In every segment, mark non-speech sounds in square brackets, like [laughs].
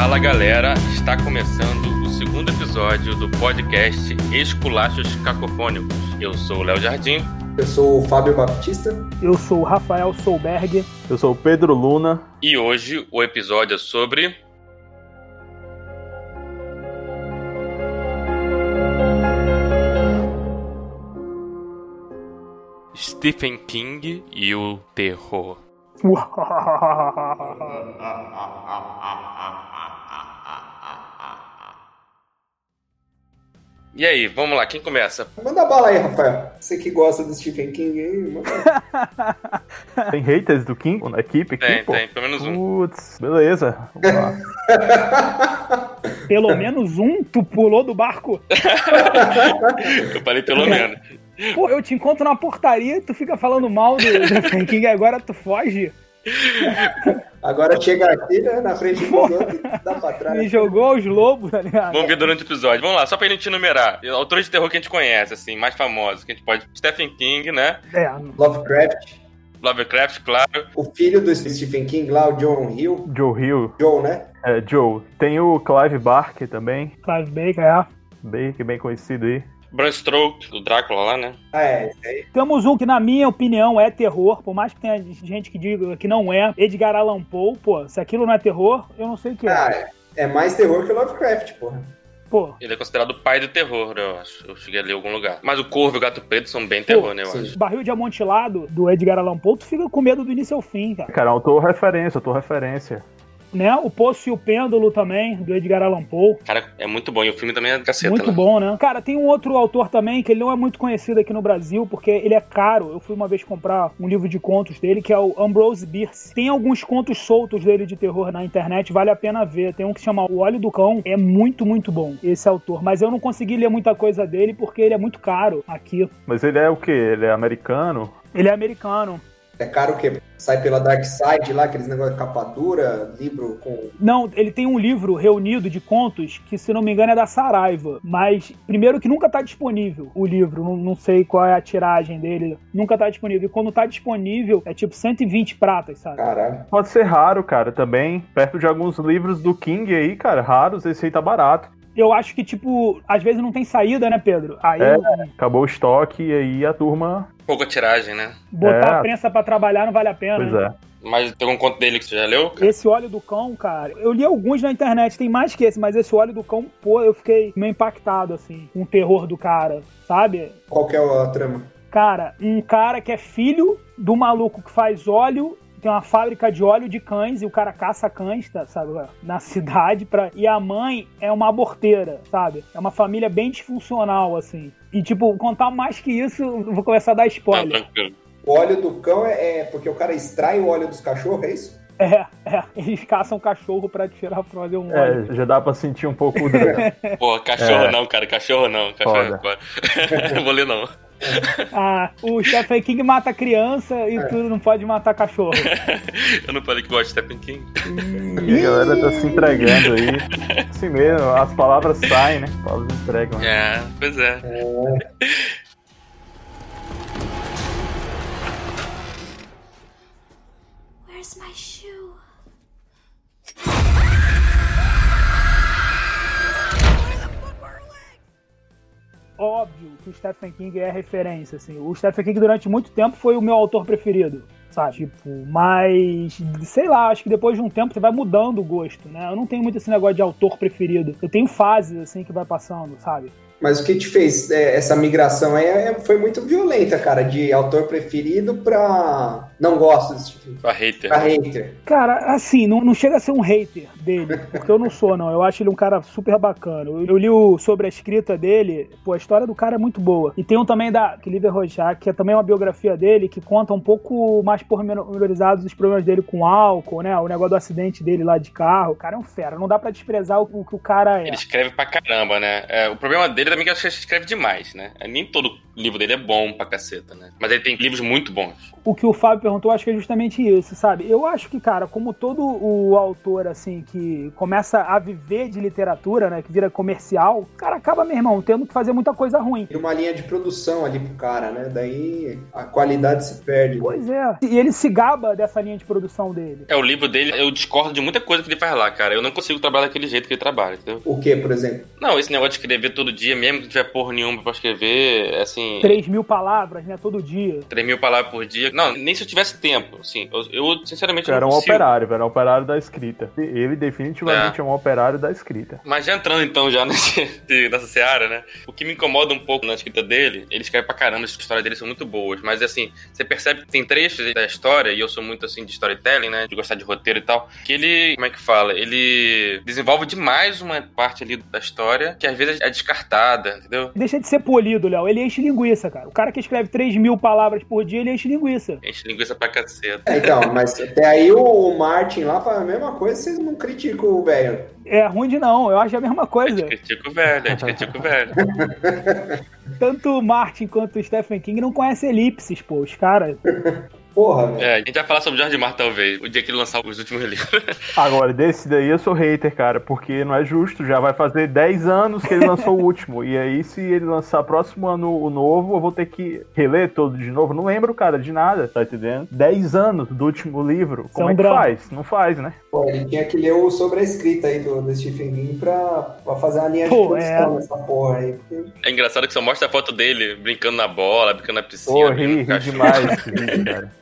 Fala galera, está começando o segundo episódio do podcast Esculachos Cacofônicos. Eu sou o Léo Jardim. Eu sou o Fábio Baptista. Eu sou o Rafael Solberg. Eu sou o Pedro Luna. E hoje o episódio é sobre. Stephen King e o terror. [laughs] E aí, vamos lá, quem começa? Manda bala aí, Rafael. Você que gosta do Stephen King aí, manda. [laughs] Tem haters do King na equipe aqui, Tem, pô? tem, pelo menos um. Putz, beleza. Vamos lá. [laughs] Pelo menos um, tu pulou do barco. [laughs] Eu falei pelo menos. Pô, eu te encontro na portaria, tu fica falando mal do Stephen King, agora tu foge. Agora chega aqui, né, na frente dos outros, dá pra Me trás. jogou aos lobos, tá ligado? Vamos ver durante o episódio. Vamos lá, só pra gente enumerar. Autores de terror que a gente conhece, assim, mais famosos, que a gente pode. Stephen King, né? É, Lovecraft, Lovecraft, claro. o filho do Stephen King lá, o John Hill. Joe Hill, Joe, né? é, Joe. Tem o Clive Barker também, Clive Baker, é. bem, bem conhecido aí. Bram Stoker, do Drácula lá, né? Ah, é, aí. Temos um que, na minha opinião, é terror, por mais que tenha gente que diga que não é. Edgar Allan Poe, pô, se aquilo não é terror, eu não sei o que é. Ah, é. É mais terror que o Lovecraft, porra. Pô, Ele é considerado o pai do terror, eu acho. Eu cheguei a ler em algum lugar. Mas o Corvo e o Gato Preto são bem terror, né, eu sim. acho. barril de amontilado do Edgar Allan Poe, tu fica com medo do início ao fim, cara. Cara, eu tô referência, eu tô referência. Né? O Poço e o Pêndulo também, do Edgar Allan Poe. Cara, é muito bom. E o filme também é caceta, Muito né? bom, né? Cara, tem um outro autor também que ele não é muito conhecido aqui no Brasil, porque ele é caro. Eu fui uma vez comprar um livro de contos dele, que é o Ambrose Bierce. Tem alguns contos soltos dele de terror na internet, vale a pena ver. Tem um que se chama O Olho do Cão. É muito, muito bom esse autor. Mas eu não consegui ler muita coisa dele porque ele é muito caro aqui. Mas ele é o quê? Ele é americano? Ele é americano. É caro o quê? Sai pela Dark Side lá, aqueles negócios de capa dura, livro com. Não, ele tem um livro reunido de contos que, se não me engano, é da Saraiva. Mas, primeiro, que nunca tá disponível o livro. Não, não sei qual é a tiragem dele. Nunca tá disponível. E quando tá disponível, é tipo 120 pratas, sabe? Caralho. Pode ser raro, cara, também. Perto de alguns livros do King aí, cara, raros, esse aí tá barato. Eu acho que, tipo, às vezes não tem saída, né, Pedro? Aí É. Acabou o estoque e aí a turma. Pouca tiragem, né? botar É. a prensa pra trabalhar não vale a pena. Pois né? é. Mas tem algum conto dele que você já leu? Esse óleo do cão, cara, eu li alguns na internet, tem mais que esse, mas esse óleo do cão, pô, eu fiquei meio impactado, assim, com o terror do cara, sabe? Qual que é a trama? Cara, um cara que é filho do maluco que faz óleo, tem uma fábrica de óleo de cães e o cara caça cães, tá, sabe, na cidade pra... e a mãe é uma aborteira, sabe? É uma família bem disfuncional assim. E tipo, contar mais que isso, eu vou começar a dar spoiler. tranquilo. O óleo do cão é, é porque o cara extrai o óleo dos cachorros, é isso? É, é, eles caçam cachorro pra tirar pra fazer um óleo. É, já dá pra sentir um pouco do. [laughs] Pô, cachorro É. não, cara. Cachorro não. Cachorro Foda. é foda. Não [laughs] vou ler, não. [laughs] Ah, o Stephen King mata criança e tu não pode matar cachorro. [laughs] Eu não falei que gosto de Stephen King. e a galera tá se entregando aí. Assim mesmo, as palavras saem, né? As palavras entregam. né? É, pois é. Where's my Óbvio que o Stephen King é referência, assim. O Stephen King durante muito tempo foi o meu autor preferido, sabe? Tipo, mas sei lá, acho que depois de um tempo você vai mudando o gosto, né? Eu não tenho muito esse negócio de autor preferido. Eu tenho fases assim que vai passando, sabe? Mas o que te fez é, essa migração aí é- foi muito violenta, cara, de autor preferido pra não gosto desse tipo. Pra hater. Pra hater. Cara, assim, não, não chega a ser um hater dele, porque eu não sou, não. Eu acho ele um cara super bacana. Eu, eu li o, sobre a escrita dele, pô, a história do cara é muito boa. E tem um também da Clive Rojac, que é também uma biografia dele, que conta um pouco mais pormenorizados os problemas dele com álcool, né? O negócio do acidente dele lá de carro. O cara é um fera, não dá pra desprezar o, o que o cara é. Ele escreve pra caramba, né? É, o problema dele também é que eu acho que ele escreve demais, né? Nem todo livro dele é bom pra caceta, né? Mas ele tem livros muito bons. O que o Fábio perguntou, acho que é justamente isso, sabe? Eu acho que, cara, como todo o autor, assim, que começa a viver de literatura, né, que vira comercial, o cara acaba, meu irmão, tendo que fazer muita coisa ruim. Tem uma linha de produção ali pro cara, né? Daí a qualidade se perde. Pois é. E ele se gaba dessa linha de produção dele. É, o livro dele, eu discordo de muita coisa que ele faz lá, cara. Eu não consigo trabalhar daquele jeito que ele trabalha, entendeu? O que, por exemplo? Não, esse negócio de escrever todo dia, mesmo que não tiver porra nenhuma pra escrever, é assim. 3 mil palavras, né, todo dia. 3 mil palavras por dia. Não, nem se eu tivesse tempo, assim. Eu, eu sinceramente, Era não um consigo. operário, velho. Um operário da escrita. Ele definitivamente é. um operário da escrita. Mas já entrando então já [laughs] nesse, nessa seara, né? O que me incomoda um pouco na escrita dele, ele escreve pra caramba, as histórias dele são muito boas. Mas assim, você percebe que tem trechos da história, e eu sou muito assim de storytelling, né? De gostar de roteiro e tal, que ele, como é que fala? Ele desenvolve demais uma parte ali da história que às vezes é descartada, entendeu? Deixa de ser polido, Léo. Ele enche linguiça, cara. O cara que escreve 3 mil palavras por dia, ele enche linguiça. Enche linguiça pra caceta. É, então, mas até aí o Martin lá fala a mesma coisa, vocês não criticam o velho. É ruim de não, eu acho a mesma A coisa. gente critica o velho, a gente critica o velho. [laughs] Tanto o Martin quanto o Stephen King não conhecem elipses, pô. Os caras. [laughs] Porra, velho. É, a gente vai falar sobre George Martin talvez, o dia que ele lançar os últimos [laughs] livros. Agora, desse daí eu sou hater, cara, porque não é justo. Já vai fazer 10 anos que ele lançou o último. E aí, se ele lançar próximo ano o novo, eu vou ter que reler todo de novo. Não lembro, cara, de nada, tá entendendo? 10 anos do último livro. Como é um é que drama. faz? Não faz, né? Pô, ele tinha que ler o sobre a escrita aí do, do Stephen King pra, pra fazer uma linha de Pô, produção é. nessa porra aí. porque- É engraçado que só mostra a foto dele brincando na bola, brincando na piscina. Pô, ri, ri demais [laughs] esse vídeo, cara.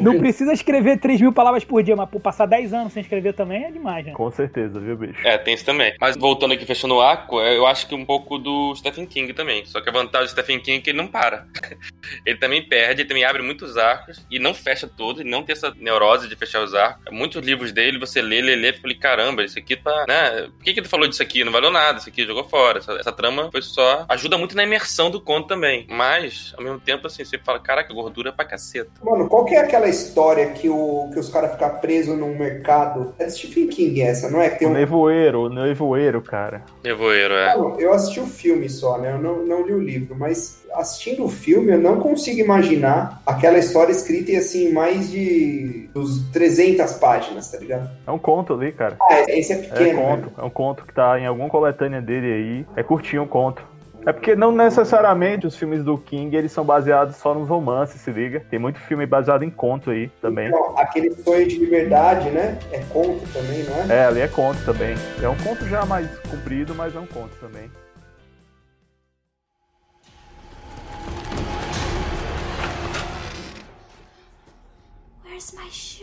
Não precisa escrever 3 mil palavras por dia, mas por passar 10 anos sem escrever também é demais, né? Com certeza, viu, bicho? É, tem isso também. Mas voltando aqui, fechando o arco, é, eu acho que um pouco do Stephen King também. Só que a vantagem do Stephen King é que ele não para. [laughs] ele também perde, ele também abre muitos arcos e não fecha todos, não tem essa neurose de fechar os arcos. Muitos livros dele, você lê, lê, lê, e fala, caramba, isso aqui tá, né? Por que que ele falou disso aqui? Não valeu nada, isso aqui jogou fora. Essa, essa trama foi só... Ajuda muito na imersão do conto também. Mas, ao mesmo tempo, assim, você fala, caraca, gordura pra caceta. Mano, qual que é aquela história que, o, que os caras ficam presos num mercado? É de Stephen King essa, não é? Que tem O um... nevoeiro, o nevoeiro, cara. Nevoeiro, é. Mano, eu assisti o filme só, né? Eu não, não li o livro, mas assistindo o filme eu não consigo imaginar aquela história escrita em assim, mais de dos 300 páginas, tá ligado? É um conto ali, cara. Ah, esse é É pequeno, né? conto, é um conto que tá em alguma coletânea dele aí. É curtinho o conto. É porque não necessariamente os filmes do King eles são baseados só nos romances, se liga. Tem muito filme baseado em conto aí também. Então, aquele sonho de liberdade, né? É conto também, não é? É, ali é conto também. É um conto já mais comprido, mas é um conto também. Where's my shoe?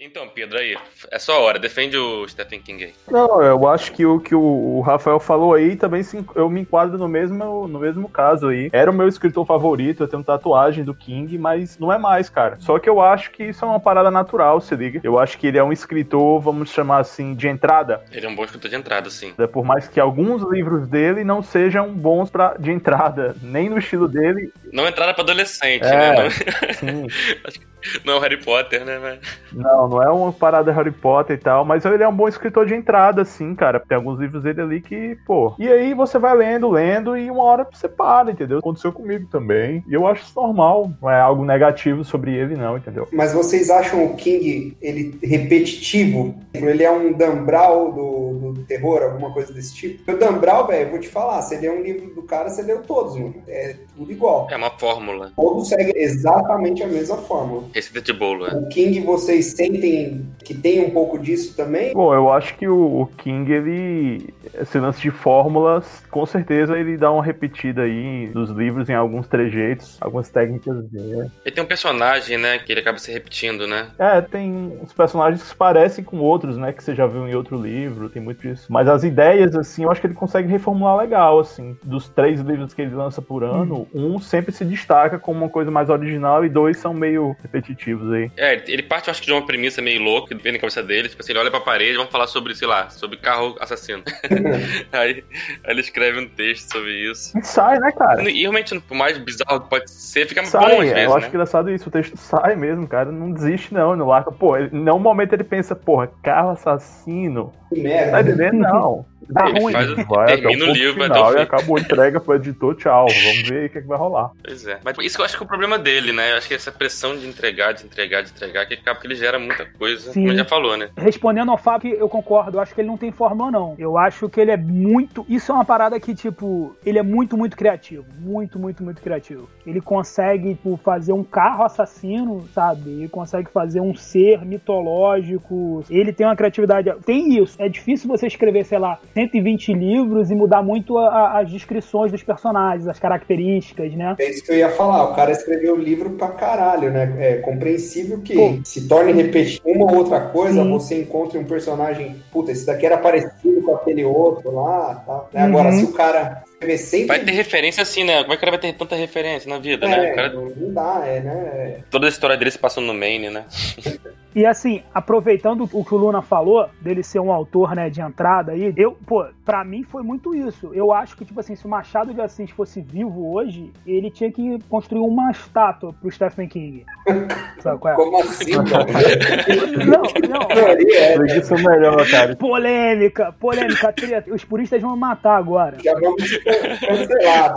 Então, Pedro, aí, é só hora, defende o Stephen King aí. Não, eu acho que o que o, Rafael falou aí também se, eu me enquadro no mesmo, no mesmo caso aí. Era o meu escritor favorito, eu tenho tatuagem do King, mas não é mais, cara. Só que eu acho que isso é uma parada natural, se liga. Eu acho que ele é um escritor, vamos chamar assim, de entrada. Ele é um bom escritor de entrada, sim. É, Por mais que alguns livros dele não sejam bons pra, de entrada, nem no estilo dele. Não entrada pra adolescente, É. né? Não, Sim, [laughs] não é o Harry Potter, né? Mas... não, não é uma parada Harry Potter e tal, mas ele é um bom escritor de entrada, assim, cara. Tem alguns livros dele ali que, pô. E aí você vai lendo, lendo, e uma hora você para, entendeu? Aconteceu comigo também. E eu acho isso normal. Não é algo negativo sobre ele, não, entendeu? Mas vocês acham o King ele repetitivo? Ele é um Dan Brown do, do terror, alguma coisa desse tipo? O Dan Brown, velho, eu vou te falar, você lê um livro do cara, você leu todos, mano. É tudo igual. É uma fórmula. Todos seguem exatamente a mesma fórmula. Receita de bolo, é. O King, vocês sentem que tem um pouco disso também? Bom, eu acho que o, o King, ele. Esse lance de fórmulas, com certeza ele dá uma repetida aí nos livros em alguns trejeitos, algumas técnicas dele. Ele tem um personagem, né, que ele acaba se repetindo, né? É, tem uns personagens que se parecem com outros, né? Que você já viu em outro livro, tem muito disso. Mas as ideias, assim, eu acho que ele consegue reformular legal, assim. Dos três livros que ele lança por ano, um sempre se destaca como uma coisa mais original e dois são meio repetitivos aí. É, ele- ele parte, eu acho que de uma premissa meio louca, que vem na cabeça dele. Tipo assim, ele olha pra parede, vamos falar sobre, sei lá, sobre carro assassino. [laughs] [laughs] aí, aí ele escreve um texto sobre isso. E sai, né, cara? E realmente, por mais bizarro que pode ser, fica bom Sai, às vezes, eu acho né? engraçado isso, o texto sai mesmo, cara, não desiste não, não larga. Pô, ele, em nenhum momento ele pensa, porra, carro assassino, Que merda. Tá entendendo? Não. [laughs] Tá Ele ruim. faz- Vai até o termina o livro, até final o e acabou, entrega pro editor, tchau. Vamos ver aí o que, é que vai rolar. Pois é. Mas isso que eu acho que é o problema dele, né? Eu acho que essa pressão de entregar, de entregar, de entregar, que acaba que ele gera muita coisa, Sim. como já falou, né? Respondendo ao Fábio, eu concordo. Eu acho que ele não tem fórmula, não. Eu acho que ele é muito. Isso é uma parada que, tipo, ele é muito, muito criativo. Muito, muito, muito criativo. Ele consegue, tipo, fazer um carro assassino, sabe? Ele consegue fazer um ser mitológico. Ele tem uma criatividade. Tem isso. É difícil você escrever, sei lá, 120 livros e mudar muito a- a- as descrições dos personagens, as características, né? É isso que eu ia falar. O cara escreveu o livro pra caralho, né? É compreensível que Pô. se torne repetitivo uma ou outra coisa, Sim. você encontre um personagem. Puta, esse daqui era parecido com aquele outro lá. Tá? Né? Uhum. Agora, se o cara sempre. Vai ter referência assim, né? Como é que o cara vai ter tanta referência na vida, né? É, cara- não dá, é, né? toda a história dele se passou no Maine, né? [laughs] E assim, aproveitando o que o Luna falou, dele ser um autor, né, de entrada aí, eu, pô, pra mim foi muito isso. Eu acho que, tipo assim, se o Machado de Assis fosse vivo hoje, ele tinha que construir uma estátua pro Stephen King. [laughs] Sabe qual é? Como assim? [laughs] Não, não. É, né? Isso é melhor, cara. Polêmica, polêmica, treta. Os puristas vão me matar agora. Já vamos cara.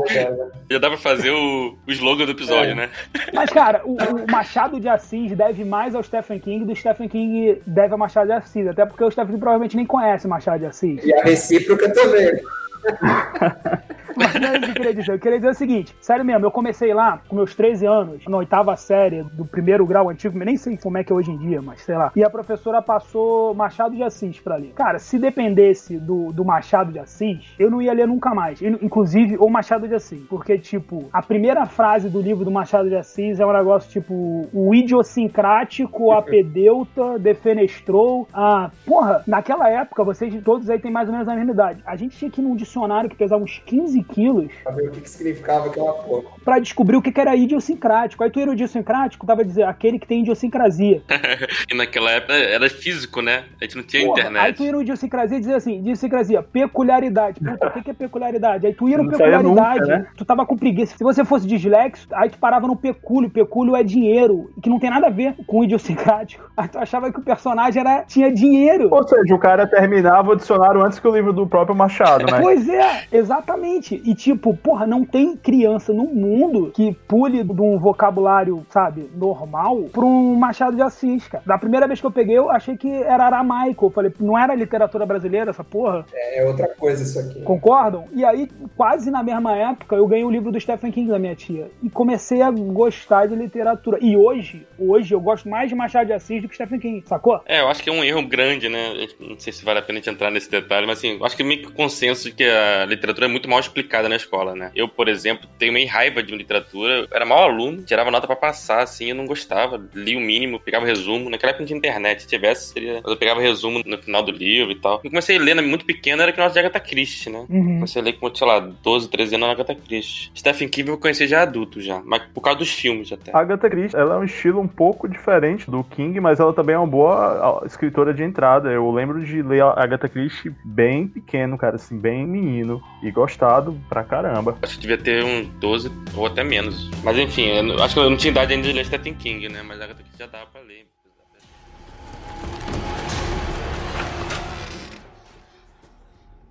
Já dá pra fazer o, o slogan do episódio, É. né? Mas, cara, o, o Machado de Assis deve mais ao Stephen King do Stephen King deve ao Machado de Assis. Até porque o Stephen King provavelmente nem conhece o Machado de Assis. E a recíproca também. [laughs] Mas não é isso que eu queria dizer. Eu queria dizer o seguinte: sério mesmo, eu comecei lá com meus 13 anos, na oitava série do primeiro grau antigo, nem sei como é que é hoje em dia, mas sei lá. E a professora passou Machado de Assis pra ler. Cara, se dependesse do, do Machado de Assis, eu não ia ler nunca mais. Inclusive o Machado de Assis. Porque, tipo, a primeira frase do livro do Machado de Assis é um negócio tipo: o idiosincrático apedeuta defenestrou. Ah, porra, naquela época, vocês todos aí têm mais ou menos a mesma idade. A gente tinha que ir num dicionário que pesava uns 15 quilos Saber o que, que significava aquela porra. pra descobrir o que que era idiosincrático. Aí tu era idiosincrático, tava dizendo aquele que tem idiosincrasia. [laughs] E naquela época era físico, né? A gente não tinha Porra, Aí internet. tu ia no idiosincrasia e dizia assim, idiosincrasia, peculiaridade. Puta, o que, que é peculiaridade? Aí tu ia no Não peculiaridade, nunca, né? tu tava com preguiça. Se você fosse dislexo, aí tu parava no pecúlio. Pecúlio é dinheiro, que não tem nada a ver com idiosincrático. Aí tu achava que o personagem era, tinha dinheiro. Ou seja, o cara terminava o dicionário antes que o livro do próprio Machado, né? [laughs] Pois é, exatamente. E tipo, porra, não tem criança no mundo que pule de um vocabulário, sabe, normal pra um Machado de Assis, cara. Da primeira vez que eu peguei, eu achei que era aramaico. Eu falei, não era literatura brasileira essa porra? É outra coisa isso aqui. Concordam? E aí, quase na mesma época, eu ganhei o livro do Stephen King da minha tia. E comecei a gostar de literatura. E hoje, hoje, eu gosto mais de Machado de Assis do que Stephen King, sacou? É, eu acho que é um erro grande, né? Não sei se vale a pena a gente entrar nesse detalhe, mas assim, eu acho que é meio que consenso de que a literatura é muito mal explicada na escola, né? Eu, por exemplo, tenho meio raiva de literatura. Eu era mau aluno, tirava nota pra passar, assim, eu não gostava. Li o mínimo, pegava resumo. Naquela época não tinha internet, se tivesse, seria. Eu pegava resumo no final do livro e tal. Eu comecei a ler né, muito pequeno, era que nós de Agatha Christie, né? Uhum. Comecei a ler com, sei lá, 12, 13 anos na Agatha Christie. Stephen King eu conheci já adulto já, mas por causa dos filmes até. A Agatha Christie, ela é um estilo um pouco diferente do King, mas ela também é uma boa escritora de entrada. Eu lembro de ler a Agatha Christie bem pequeno, cara, assim, bem menino. E gostado pra caramba. Acho que devia ter uns 12 ou até menos. Mas enfim, eu acho que eu não tinha idade ainda de ler Stephen King, né? Mas Agatha Christie já dava pra ler.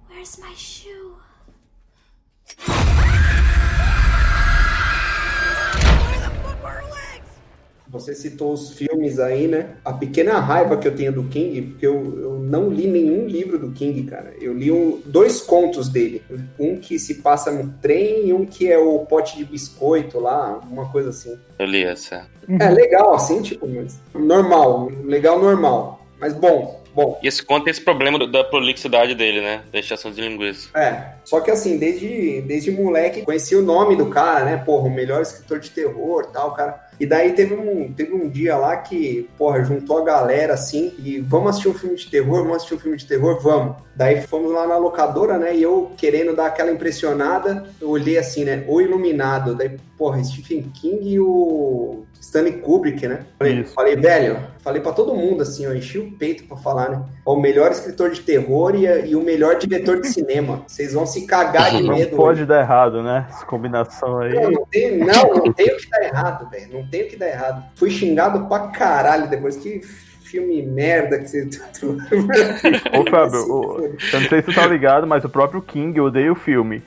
Where's my shoe? Você citou os filmes aí, né? A pequena raiva que eu tenho do King, porque eu, eu não li nenhum livro do King, cara. Eu li um- dois contos dele. Um que se passa no trem e um que é o pote de biscoito lá, uma coisa assim. Eu li essa. É legal, assim, tipo, mas normal. Legal, normal. Mas bom, bom. E esse conto tem esse problema da prolixidade dele, né? Da extração de linguiça. É, só que assim, desde, desde moleque, conheci o nome do cara, né? Porra, o melhor escritor de terror tal, cara. E daí teve um, teve um dia lá que, porra, juntou a galera assim e vamos assistir um filme de terror, vamos assistir um filme de terror, vamos. Daí fomos lá na locadora, né? E eu querendo dar aquela impressionada, eu olhei assim, né? O Iluminado. Daí, porra, Stephen King e o Stanley Kubrick, né? Falei, falei, velho, falei pra todo mundo assim, eu enchi o peito pra falar, né? O melhor escritor de terror e, e o melhor diretor de cinema. Vocês vão se cagar de Não medo. pode dar errado, né? Essa combinação aí. Não, não tem, não, não tem o que dar errado, velho. Não tem o que dar errado. Fui xingado pra caralho depois que filme merda que você. Ô, Fábio, [laughs] o- eu não sei se tu tá ligado, mas o próprio King odeia o filme.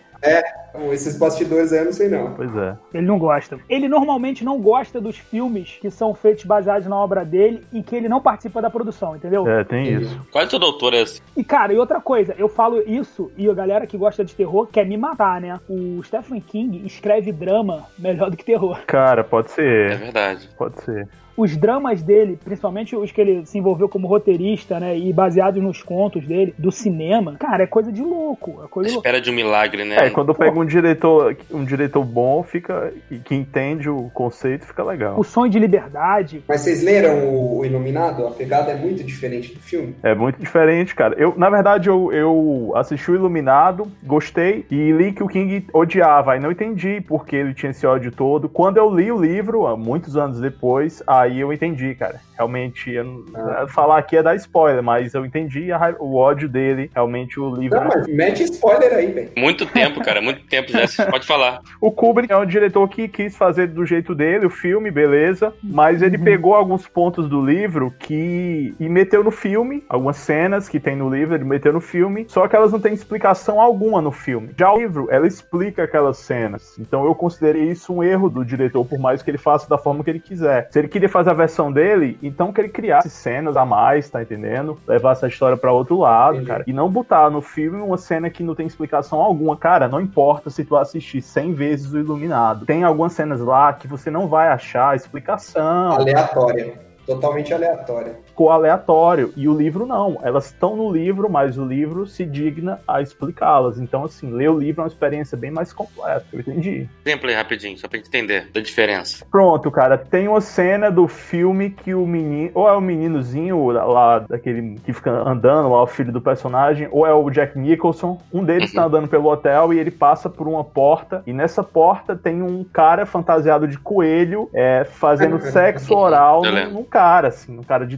Esses bastidores aí eu não sei não. Pois é. Ele não gosta. Ele normalmente não gosta dos filmes que são feitos baseados na obra dele e que ele não participa da produção, entendeu? É, tem Entendi. isso. Quase todo autor é assim. E, cara, e outra coisa, eu falo isso e a galera que gosta de terror quer me matar, né? O Stephen King escreve drama melhor do que terror. Cara, pode É ser. verdade. Pode ser. Os dramas dele, principalmente os que ele se envolveu como roteirista, né? E baseados nos contos dele, do cinema, cara, é coisa de louco. É coisa de louco. Espera de um milagre, né? É, quando pega um diretor, um diretor bom, fica. e que entende o conceito, fica legal. O Sonho de Liberdade. Mas vocês leram o, Iluminado? A pegada é muito diferente do filme. É muito diferente, cara. Eu, na verdade, eu, eu assisti o Iluminado, gostei, e li que o King odiava. Aí não entendi porque ele tinha esse ódio todo. Quando eu li o livro, há muitos anos depois, aí eu entendi, cara. Realmente, eu Ah. falar aqui é dar spoiler, mas eu entendi a o ódio dele. Realmente, o livro. Não, mas mete spoiler aí, velho. Muito tempo, cara. Muito tempo já. Você pode falar. [laughs] O Kubrick é um diretor que quis fazer do jeito dele o filme, beleza, mas ele Uhum. pegou alguns pontos do livro que e meteu no filme, algumas cenas que tem no livro, ele meteu no filme, só que elas não têm explicação alguma no filme. Já o livro, ela explica aquelas cenas. Então eu considerei isso um erro do diretor, por mais que ele faça da forma que ele quiser. Se ele queria fazer a versão dele, então que ele criasse cenas a mais, tá entendendo? Levasse a história pra outro lado, Entendi. cara. E não botar no filme uma cena que não tem explicação alguma. Cara, não importa se tu assistir 100 vezes o Iluminado. Tem algumas cenas lá que você não vai achar explicação. Aleatória. Totalmente aleatória. Ficou aleatório. E o livro não. Elas estão no livro, mas o livro se digna a explicá-las. Então, assim, ler o livro é uma experiência bem mais completa. Eu entendi. Exemplo aí rapidinho, só pra gente entender da diferença. Pronto, cara, tem uma cena do filme que o menino, ou é o meninozinho lá, daquele que fica andando, lá, o filho do personagem, ou é o Jack Nicholson. Um deles Uhum. tá andando pelo hotel e ele passa por uma porta, e nessa porta tem um cara fantasiado de coelho é, fazendo [laughs] sexo oral num, num cara, assim, um cara de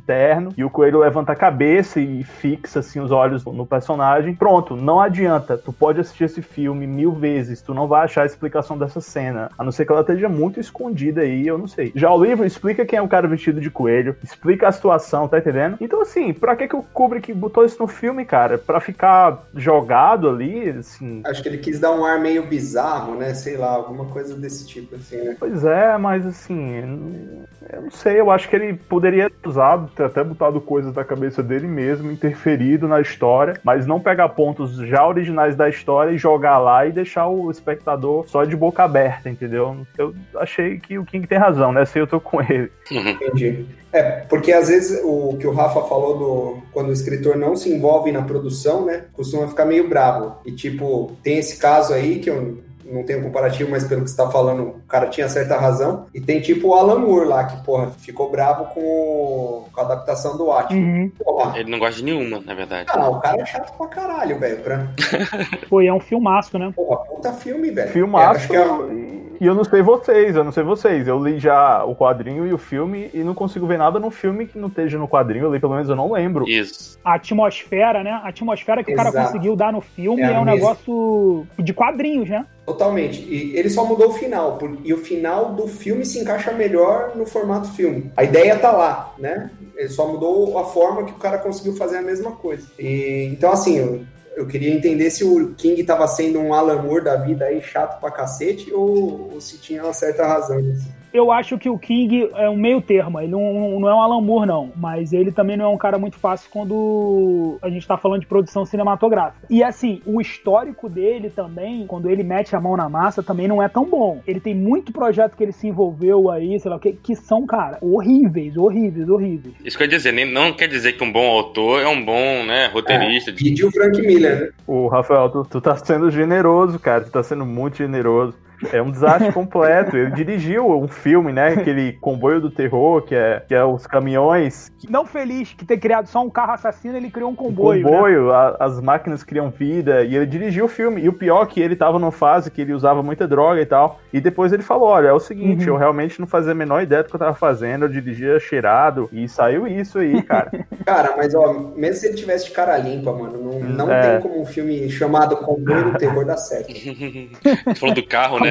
e o coelho levanta a cabeça e fixa, assim, os olhos no personagem. Pronto, não adianta, tu pode assistir esse filme mil vezes, tu não vai achar a explicação dessa cena, a não ser que ela esteja muito escondida aí, eu não sei. Já o livro explica quem é o cara vestido de coelho, explica a situação, tá entendendo? Então, assim, pra que, que o Kubrick botou isso no filme, cara? Pra ficar jogado ali, assim. Acho que ele quis dar um ar meio bizarro, né? Sei lá, alguma coisa desse tipo, assim, né? Pois é, mas assim, eu não sei, eu acho que ele poderia ter usado, ter até botado coisas da cabeça dele mesmo, interferido na história, mas não pegar pontos já originais da história e jogar lá e deixar o espectador só de boca aberta, entendeu? Eu achei que o King tem razão, né? Se eu tô com ele. Entendi. É, porque às vezes o que o Rafa falou do quando o escritor não se envolve na produção, né, costuma ficar meio bravo. E tipo, tem esse caso aí que eu não tenho comparativo, mas pelo que você tá falando, o cara tinha certa razão. E tem tipo o Alan Moore lá, que, porra, ficou bravo com, o- com a adaptação do Atman. Uhum. Porra, Ele não gosta de nenhuma, na verdade. ah, o cara é chato pra caralho, velho. Pra... [laughs] Foi, é um filmaço, né? Porra, puta filme, velho. É, Filmaço. acho que é- E eu não sei vocês, eu não sei vocês. Eu li já o quadrinho e o filme e não consigo ver nada no filme que não esteja no quadrinho. Eu li, pelo menos eu não lembro. Isso. A atmosfera, né? A atmosfera que o cara Exato. conseguiu dar no filme É é, um mesma. negócio de quadrinhos, né? Totalmente. E ele só mudou o final. E o final do filme se encaixa melhor no formato filme. A ideia tá lá, né? Ele só mudou a forma que o cara conseguiu fazer a mesma coisa. E, então, assim, eu, eu queria entender se o King tava sendo um Alan Moore da vida aí, chato pra cacete, ou, ou se tinha uma certa razão nisso. Eu acho que o King é um meio termo. Ele não, não é um Alan Moore, não. Mas ele também não é um cara muito fácil quando a gente tá falando de produção cinematográfica. E assim, o histórico dele também, quando ele mete a mão na massa, também não é tão bom. Ele tem muito projeto que ele se envolveu aí, sei lá o que, que são, cara, horríveis, horríveis, horríveis. Isso que eu ia dizer, nem- não quer dizer que um bom autor é um bom, né, roteirista. Pediu o Frank Miller, né? O Rafael, tu, tu tá sendo generoso, cara. Tu tá sendo muito generoso. É um desastre completo. Ele dirigiu um filme, né? Aquele comboio do terror, que é, que é os caminhões. Não feliz que ter criado só um carro assassino, ele criou um comboio. né? comboio, a- as máquinas criam vida. E ele dirigiu o filme. E o pior é que ele tava numa fase que ele usava muita droga e tal. E depois ele falou: olha, é o seguinte, Uhum. eu realmente não fazia a menor ideia do que eu tava fazendo. Eu dirigia cheirado. E saiu isso aí, cara. [laughs] Cara, mas ó, mesmo se ele tivesse de cara limpa, mano, não, não É. tem como um filme chamado Comboio do Terror dar certo. [laughs] Você falou do carro, né?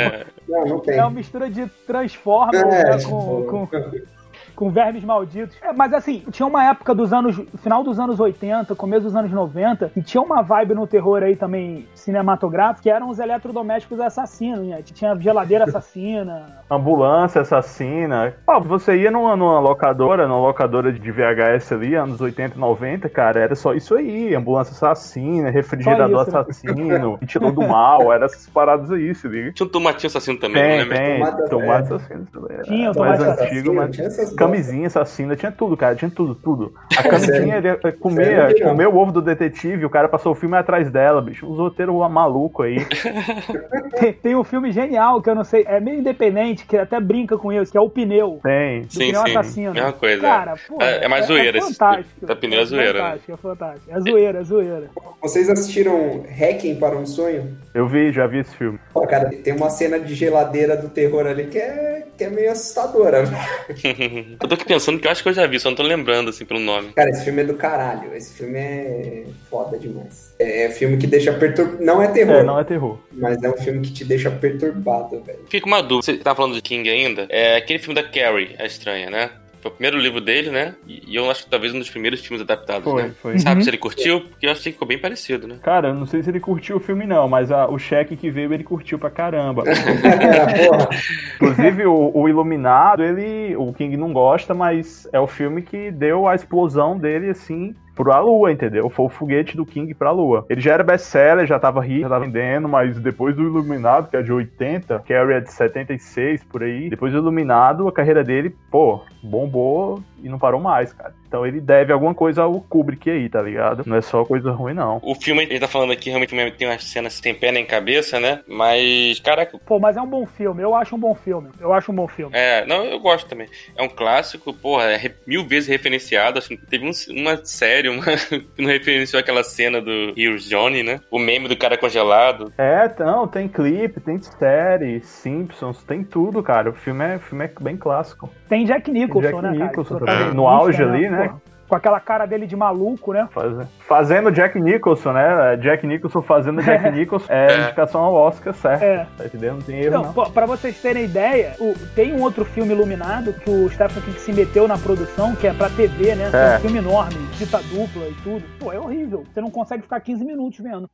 Não, não tem. É uma mistura de Transformers É, né, tipo, com, com- [laughs] com vermes malditos. É, mas assim, tinha uma época dos anos. final dos anos 80, começo dos anos 90, e tinha uma vibe no terror aí também cinematográfico, que eram os eletrodomésticos assassinos, né? Tinha geladeira assassina. [laughs] Ambulância assassina. Pô, você ia numa, numa locadora, numa locadora de VHS ali, anos 80 e 90, cara, era só isso aí. Ambulância assassina, refrigerador isso, né? assassino, [laughs] ventilador do mal, era essas paradas aí, se liga. Tinha um tomatinho assassino também, Tem, lembro. tem. Tomate- Tomate assassino também. Tinha Era tomate mais assassino, antigo, mas camisinha assassina, tinha tudo, cara, tinha tudo, tudo. A [laughs] camisinha, ele comia, Sério? comia o ovo do detetive, o cara passou o filme atrás dela, bicho. Uns roteiros maluco aí. [laughs] Tem, tem um filme genial que eu não sei, é meio independente, que até brinca com isso, que é o pneu. Tem. Do Sim, pneu sim. assassino. Mesma coisa. Cara, pô, É- é mais zoeira esse fantástico. da pneu é zoeira, né? fantástico, é fantástico. É zoeira, é zoeira. Vocês assistiram Hacking para um Sonho? Eu vi, já vi esse filme. Pô, cara, tem uma cena de geladeira do terror ali que é, que é meio assustadora. [laughs] eu tô aqui pensando que eu acho que eu já vi, só não tô lembrando assim pelo nome. Cara, esse filme é do caralho. Esse filme é foda demais. É, é filme que deixa perturbado. Não é terror, É, não é terror. mas é um filme que te deixa perturbado, velho. Com uma dúvida. Você tá falando de King ainda? É aquele filme da Carrie, a estranha, né? Foi o primeiro livro dele, né? E eu acho que talvez um dos primeiros filmes adaptados, Foi, né? foi. Sabe Uhum. se ele curtiu? Porque eu achei que ficou bem parecido, né? Cara, eu não sei se ele curtiu o filme, não, mas a- o cheque que veio ele curtiu pra caramba. [laughs] [laughs] Inclusive, o, o Iluminado, ele. O King não gosta, mas é o filme que deu a explosão dele, assim, pra Lua, entendeu? Foi o foguete do King pra Lua. Ele já era best-seller, já tava rico, já tava vendendo, mas depois do Iluminado, que é de 80, Carrie é de 76, por aí, depois do Iluminado, a carreira dele, pô, bombou e não parou mais, cara. Então ele deve alguma coisa ao Kubrick aí, tá ligado? Não é só coisa ruim, não. O filme, ele tá falando aqui, realmente tem umas cenas sem pé nem cabeça, né? Mas, caraca, Pô, mas é um bom filme. Eu acho um bom filme. Eu acho um bom filme. É, não, eu gosto também. É um clássico, porra, é mil vezes referenciado. Acho que teve um- uma série uma, [laughs] que não referenciou aquela cena do Here's Johnny, né? O meme do cara congelado. É, não, tem clipe, tem série, Simpsons, tem tudo, cara. O filme é, o filme é bem clássico. Tem Jack Nicholson, Jack né, cara? Nicholson também, no auge ali, né? Pô, com aquela cara dele de maluco, né? Faz- Fazendo Jack Nicholson, né? Jack Nicholson fazendo Jack [laughs] Nicholson é, É. indicação ao Oscar, certo? É. Tá entendendo? Não tem erro, Então, não. pra vocês terem ideia, o- tem um outro filme iluminado que o Stephen King se meteu na produção, que é pra TV, né? É. É um filme enorme, fita dupla e tudo. Pô, é horrível. Você não consegue ficar 15 minutos vendo.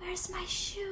Where's my shoe?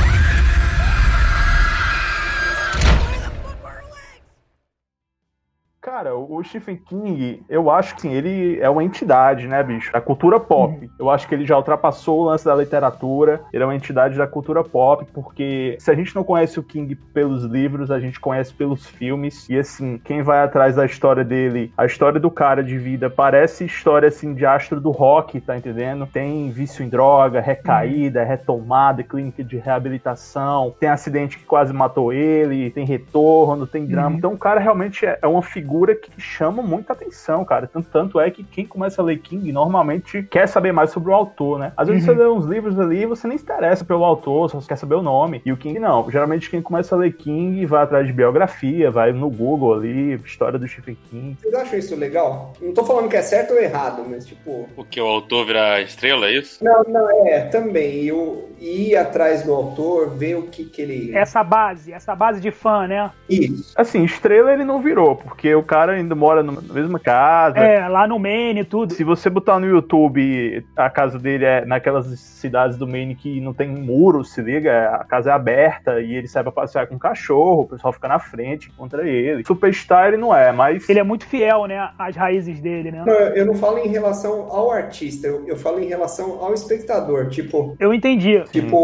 Cara, o Stephen King, eu acho que sim, ele é uma entidade, né, bicho? Da cultura pop. Uhum. Eu acho que ele já ultrapassou o lance da literatura. Ele é uma entidade da cultura pop, porque se a gente não conhece o King pelos livros, a gente conhece pelos filmes. E assim, quem vai atrás da história dele, a história do cara de vida, parece história assim de astro do rock, tá entendendo? Tem vício em droga, recaída, retomada, clínica de reabilitação, tem acidente que quase matou ele, tem retorno, tem drama. Uhum. Então o cara realmente é é uma figura que chama muita atenção, cara. Tanto, tanto é que quem começa a ler King normalmente quer saber mais sobre o autor, né? Às vezes Uhum. você lê uns livros ali e você nem se interessa pelo autor, só quer saber o nome. E o King não. Geralmente quem começa a ler King vai atrás de biografia, vai no Google ali, história do Stephen King. Vocês acham isso legal? Não tô falando que é certo ou errado, mas tipo. O que o autor virar estrela, é isso? Não, não, é, também. Eu ir atrás do autor, ver o que que ele. Essa base, essa base de fã, né? Isso. Assim, estrela ele não virou, porque o cara ainda mora na mesma casa. É, lá no Maine e tudo. Se você botar no YouTube, a casa dele é naquelas cidades do Maine que não tem muro, se liga, a casa é aberta e ele sai pra passear com o cachorro, o pessoal fica na frente, encontra ele. Superstar ele não é, mas Ele é muito fiel, né? Às raízes dele, né? Não, eu não falo em relação ao artista, eu, eu falo em relação ao espectador. Tipo, Eu entendi. tipo,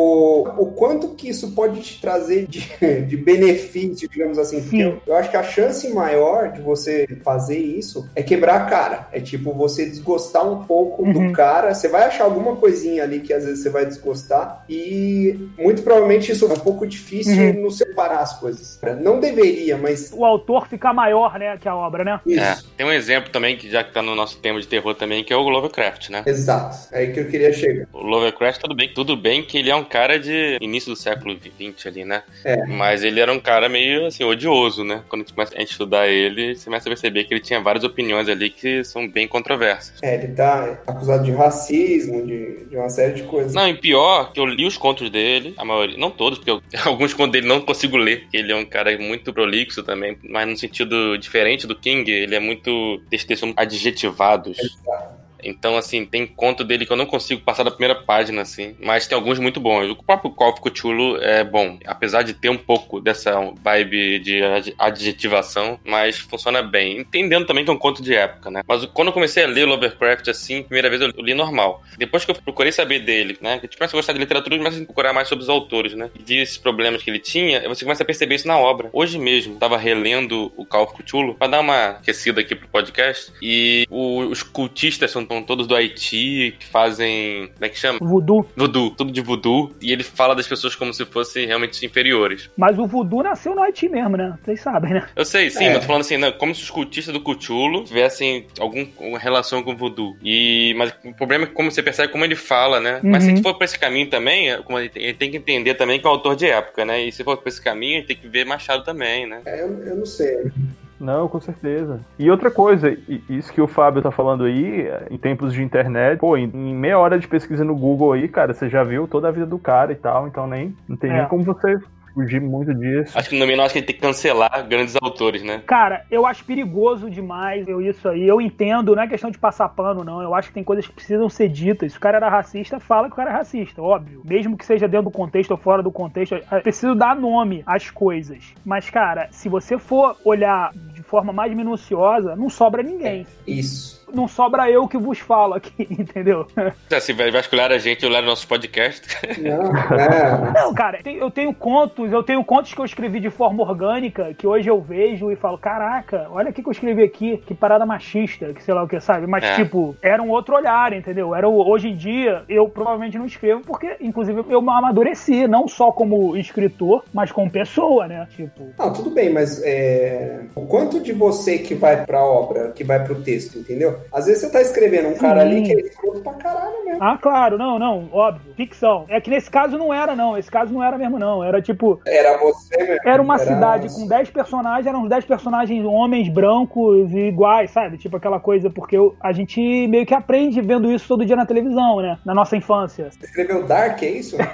o quanto que isso pode te trazer de, [laughs] de benefício, digamos assim. Porque eu, eu acho que a chance maior de você fazer isso é quebrar a cara. É tipo, você desgostar um pouco Uhum. do cara. Você vai achar alguma coisinha ali que às vezes você vai desgostar. E muito provavelmente isso é um pouco difícil Uhum. no separar as coisas. Não deveria, mas O autor fica maior, né, que a obra, né? isso. É. Tem um exemplo também, que já que tá no nosso tema de terror também, que é o Lovecraft, né? Exato. É aí que eu queria chegar. O Lovecraft, tudo bem, tudo bem que ele é um cara de início do século XX ali, né? É. Mas ele era um cara meio, assim, odioso, né? Quando a gente começa a estudar ele, você começa a perceber que ele tinha várias opiniões ali que são bem controversas. É, ele tá acusado de racismo, de, de uma série de coisas. Não, e pior, que eu li os contos dele, a maioria, não todos, porque eu, [laughs] alguns contos dele não consigo ler, porque ele é um cara muito prolixo também, mas no sentido diferente do King, ele é muito, textos são adjetivados. Exato. Então, assim, tem conto dele que eu não consigo passar da primeira página, assim. Mas tem alguns muito bons. O próprio of Cthulhu é bom. Apesar de ter um pouco dessa vibe de ad- adjetivação, mas funciona bem. Entendendo também que é um conto de época, né? Mas quando eu comecei a ler Lovecraft, assim, primeira vez eu li normal. Depois que eu procurei saber dele, né? Que a gente começa a gostar de literatura começa a procurar mais sobre os autores, né? E vi esses problemas que ele tinha, você começa a perceber isso na obra. Hoje mesmo, tava relendo o of Cthulhu pra dar uma aquecida aqui pro podcast. E os cultistas são são todos do Haiti, que fazem. Como é que chama? Voodoo. Voodoo, tudo de voodoo. E ele fala das pessoas como se fossem realmente inferiores. Mas o voodoo nasceu no Haiti mesmo, né? Vocês sabem, né? Eu sei, sim, É. mas eu tô falando assim, não, como se os cultistas do Cthulhu tivessem alguma relação com o voodoo. E, mas o problema é que como você percebe como ele fala, né? Mas se a Uhum. gente for pra esse caminho também, é como ele, tem, que entender também que é um autor de época, né? E se for pra esse caminho, tem que ver Machado também, né? É, eu, eu não sei. Não, com certeza. E outra coisa, isso que o Fábio tá falando aí, eh, em tempos de internet, pô, em, meia hora de pesquisa no Google aí, cara, você já viu toda a vida do cara e tal, então nem não tem É. nem como você fugir muito disso. Acho que no mínimo acho que ele tem que cancelar grandes autores, né? Cara, eu acho perigoso demais eu isso aí. Eu entendo, não é questão de passar pano, não. Eu acho que tem coisas que precisam ser ditas. Se o cara era racista, fala que o cara é racista, óbvio. Mesmo que seja dentro do contexto ou fora do contexto, é preciso dar nome às coisas. Mas, cara, se você for olhar forma mais minuciosa, não sobra ninguém. Isso. Não sobra eu que vos falo aqui, [laughs] entendeu? Já se vai vasculhar a gente, olhar o nosso podcast. Não, [laughs] é. Não, cara, eu tenho contos, eu tenho contos que eu escrevi de forma orgânica, que hoje eu vejo e falo, caraca, olha o que que eu escrevi aqui, que parada machista, que sei lá o que, sabe? Mas, É. tipo, era um outro olhar, entendeu? Era o- hoje em dia, eu provavelmente não escrevo, porque, inclusive, eu amadureci, não só como escritor, mas como pessoa, né? Tipo, Não, tudo bem, mas é, o quanto de você que vai pra obra, que vai pro texto, entendeu? Às vezes você tá escrevendo um cara Sim. ali que é escroto pra caralho mesmo. ah, claro, não, não, óbvio, ficção. É que nesse caso não era, não, esse caso não era mesmo, não. Era tipo, Era você mesmo. Era uma Era- cidade com 10 personagens, eram uns 10 personagens homens brancos e iguais, sabe? Tipo aquela coisa, porque eu- a gente meio que aprende vendo isso todo dia na televisão, né? Na nossa infância. Você escreveu Dark, é isso? [laughs]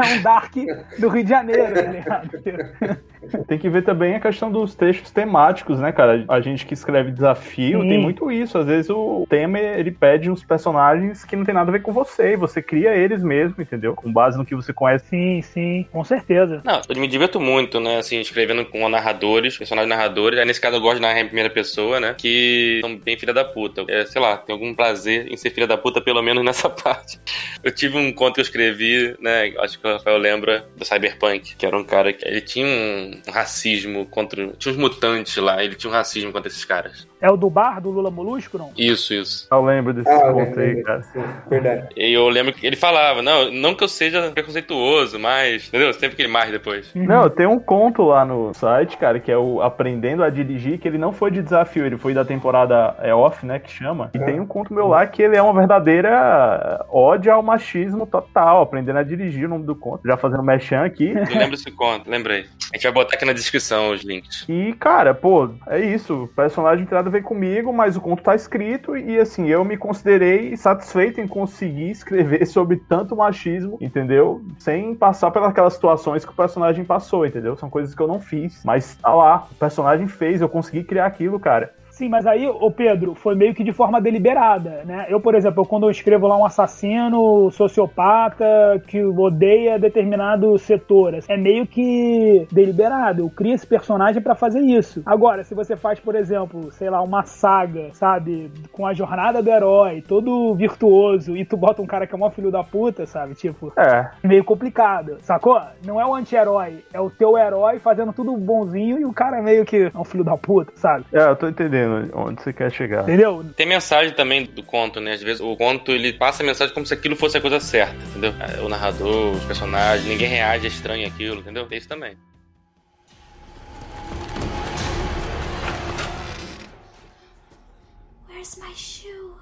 É um Dark do Rio de Janeiro, tá ligado? Tem que ver também a questão dos textos temáticos, né, cara? A gente que escreve desafio Sim. tem muito isso. Às vezes o tema ele pede uns personagens que não tem nada a ver com você, e você cria eles mesmo, entendeu? Com base no que você conhece. Sim, sim, com certeza. Não, eu me diverto muito, né? Assim, escrevendo com narradores, personagens narradores. Aí nesse caso eu gosto de narrar em primeira pessoa, né? Que são bem filha da puta. É, sei lá, tem algum prazer em ser filha da puta, pelo menos [laughs] nessa parte. Eu tive um conto que eu escrevi, né? Acho que o Rafael lembra do Cyberpunk, que era um cara que ele tinha um racismo contra. Tinha uns mutantes lá, ele tinha um racismo contra esses caras. É o do bar do Lula Molusco, não? Isso, isso. Eu lembro desse Ah, conto aí, cara. sim, verdade. E eu lembro que ele falava, não, não que eu seja preconceituoso, mas. Entendeu? Sempre que ele mais depois. Não, tem um conto lá no site, cara, que é o Aprendendo a Dirigir, que ele não foi de desafio, ele foi da temporada é off, né, que chama. E tem um conto meu lá que ele é uma verdadeira ódio ao machismo total, aprendendo a dirigir o nome do conto. Já fazendo mechan aqui. Eu lembro desse conto, lembrei. A gente vai botar aqui na descrição os links. E, cara, pô, é isso. O personagem não ver comigo, mas o conto tá escrito e, assim, eu me considerei satisfeito em conseguir escrever [laughs] sobre tanto machismo, entendeu? Sem passar pelas aquelas situações que o personagem passou, entendeu? São coisas que eu não fiz. Mas tá lá, o personagem fez, eu consegui criar aquilo, cara. Sim, mas aí, ô Pedro, foi meio que de forma deliberada, né? Eu, por exemplo, quando eu escrevo lá um assassino, sociopata, que odeia determinado setor, é meio que deliberado. Eu crio esse personagem pra fazer isso. Agora, se você faz, por exemplo, sei lá, uma saga, sabe? Com a jornada do herói, todo virtuoso, e tu bota um cara que é mó filho da puta, sabe? Tipo, É, meio complicado, sacou? Não é o anti-herói, é o teu herói fazendo tudo bonzinho e o cara meio que é um filho da puta, sabe? é, eu tô entendendo onde você quer chegar. Entendeu? Tem mensagem também do conto, né? Às vezes o conto ele passa a mensagem como se aquilo fosse a coisa certa, entendeu? O narrador, os personagens, ninguém reage, é estranho aquilo, entendeu? Tem isso também. Where's my shoe?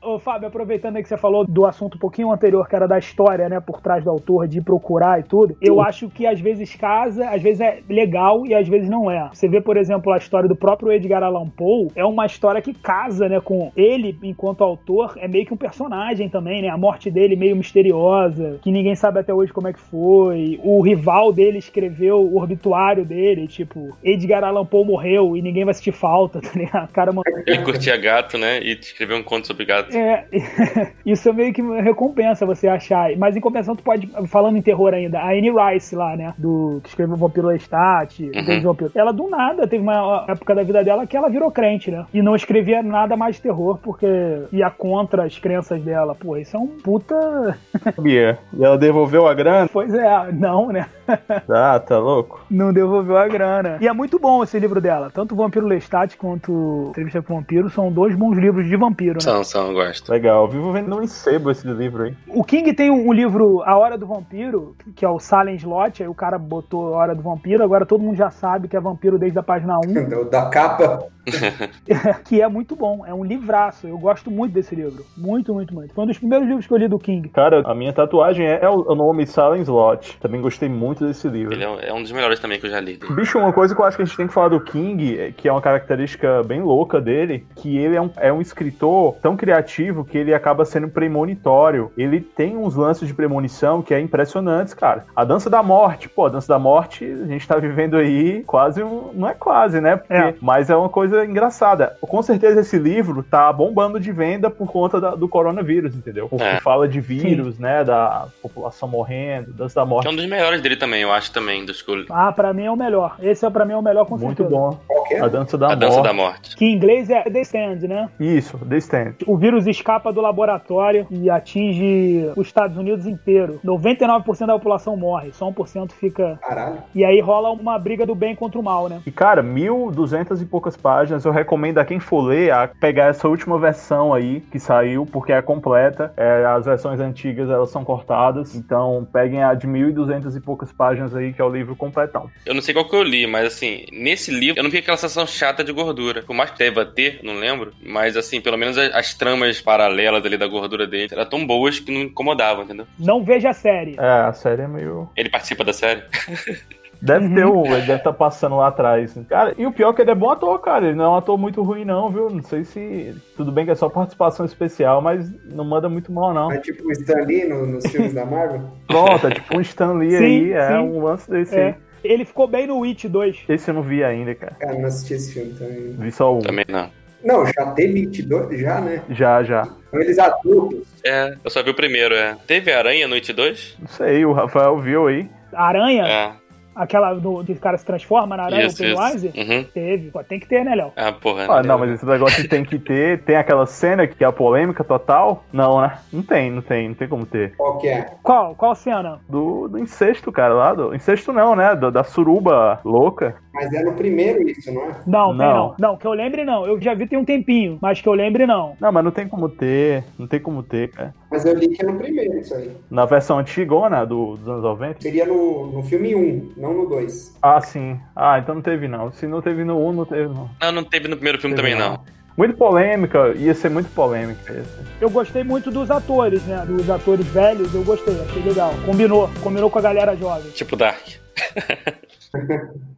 Ô, Fábio, aproveitando aí que você falou do assunto um pouquinho anterior, que era da história, né, por trás do autor, de procurar e tudo, eu acho que às vezes casa, às vezes é legal e às vezes não é. Você vê, por exemplo, a história do próprio Edgar Allan Poe, é uma história que casa, né, com ele, enquanto autor, é meio que um personagem também, né, a morte dele meio misteriosa, que ninguém sabe até hoje como é que foi. O rival dele escreveu o obituário dele, tipo, Edgar Allan Poe morreu e ninguém vai sentir falta, [laughs] tá ligado? O cara mandou... Ele curtia gato, né? E escreveu um conto sobre gato. É, [laughs] isso é meio que recompensa você achar. Mas em compensação, tu pode, falando em terror ainda, a Anne Rice lá, né? Do que escreveu o Vampiro Lestat, Uhum. Vampiro. Ela do nada teve uma época da vida dela que ela virou crente, né? E não escrevia nada mais de terror porque ia contra as crenças dela. Pô, isso é um puta. [laughs] Sabia. E ela devolveu a grana? Pois é, não, né? [laughs] Ah, tá louco? Não devolveu a grana. E é muito bom esse livro dela. Tanto o Vampiro Lestat quanto Entrevista com o Vampiro são dois bons livros de vampiro, né? São, são, gosto. Legal. Vivo vendo um sebo esse livro aí. O King tem um, livro, A Hora do Vampiro, que é o Silent Slot, aí o cara botou A Hora do Vampiro, agora todo mundo já sabe que é vampiro desde a página 1, [laughs] Da capa. [laughs] que é muito bom, é um livraço, eu gosto muito desse livro, muito, muito, muito. Foi um dos primeiros livros que eu li do King. Cara, a minha tatuagem é, é o o nome Silent Slot. Também gostei muito desse livro. Ele é um, é um dos melhores também que eu já li. dele. Bicho, uma coisa que eu acho que a gente tem que falar do King, é- que é uma característica bem louca dele, que ele é um, é um escritor tão criativo que ele acaba sendo premonitório. Ele tem uns lances de premonição que é impressionantes, cara. A Dança da Morte, pô, a Dança da Morte, a gente tá vivendo aí quase um... Não é quase, né? Porque- É. Mas é uma coisa engraçada. Com certeza esse livro tá bombando de venda por conta da- do coronavírus, entendeu? Porque É. fala de vírus, né? Da população morrendo, Dança da Morte. É um dos melhores dele também, eu acho também, do School. Ah, pra mim é o melhor. Esse é pra mim é o melhor com Muito certeza. bom. Qual que é? A Dança da A Dança Morte. da Morte. Que em inglês é The Stand, né? Isso, The Stand. O vírus escapa do laboratório e atinge os Estados Unidos inteiro. 99% da população morre, só 1% fica. Caralho. E aí rola uma briga do bem contra o mal, né? E, cara, 1.200 e poucas páginas. Eu recomendo a quem for ler a pegar essa última versão aí que saiu, porque é completa. É, as versões antigas elas são cortadas. Então, peguem a de 1.200 e poucas páginas aí, que é o livro completão. Eu não sei qual que eu li, mas assim, nesse livro eu não vi aquela sensação chata de gordura. Por mais que deva ter, não lembro. Mas assim, pelo menos as, as tramas paralelas ali da gordura dele eram tão boas que não incomodavam, entendeu? Não veja a série. É, a série é meio. Ele participa da série. [laughs] Deve ter um, ele deve estar passando lá atrás. Cara, e o pior é que ele é bom ator, cara. Ele não é um ator muito ruim, não, viu? Não sei se. Tudo bem que é só participação especial, mas não manda muito mal, não. É tipo o Stan Lee no- nos filmes da Marvel. [laughs] Pronto, é tipo um Stan Lee Sim, aí. É sim. um lance desse É. aí. Ele ficou bem no Witch 2. Esse eu não vi ainda, cara. Cara, não assisti esse filme também. Vi só um. Também não. Não, já teve It 2, já, né? Já, já. Então eles adultos. É, eu só vi o primeiro, é. Teve Aranha Noite 2? Não sei, o Rafael viu aí. A aranha, É. aquela do, que o cara se transforma na aranha, Isso, o Pennywise. Uhum. teve. Pô, tem que ter, né, Léo? Ah, porra. Ah, não, mas esse negócio tem que ter. Tem aquela cena que é a polêmica total? Não, né? Não tem, não tem, não tem como ter. Qual que é? Qual? Qual cena? Do, do incesto, cara, lá. Do, incesto não, né? Do- da suruba louca. Mas é no primeiro isso, não é? Não, tem Não. não. Não, que eu lembre não. Eu já vi tem um tempinho, mas que eu lembre não. Não, mas não tem como ter. Não tem como ter, cara. Mas eu li que é no primeiro isso aí. Na versão antigona do, dos anos 90? Seria no, no filme 1, não no 2. Ah, sim. Ah, então não teve não. Se não teve no 1, não teve não. Não, não teve no primeiro filme Teve também, não. Muito polêmica, ia ser muito polêmica esse. Eu gostei muito dos atores, né? Dos atores velhos, eu gostei, achei legal. Combinou, combinou com a galera jovem. Tipo Dark. [laughs]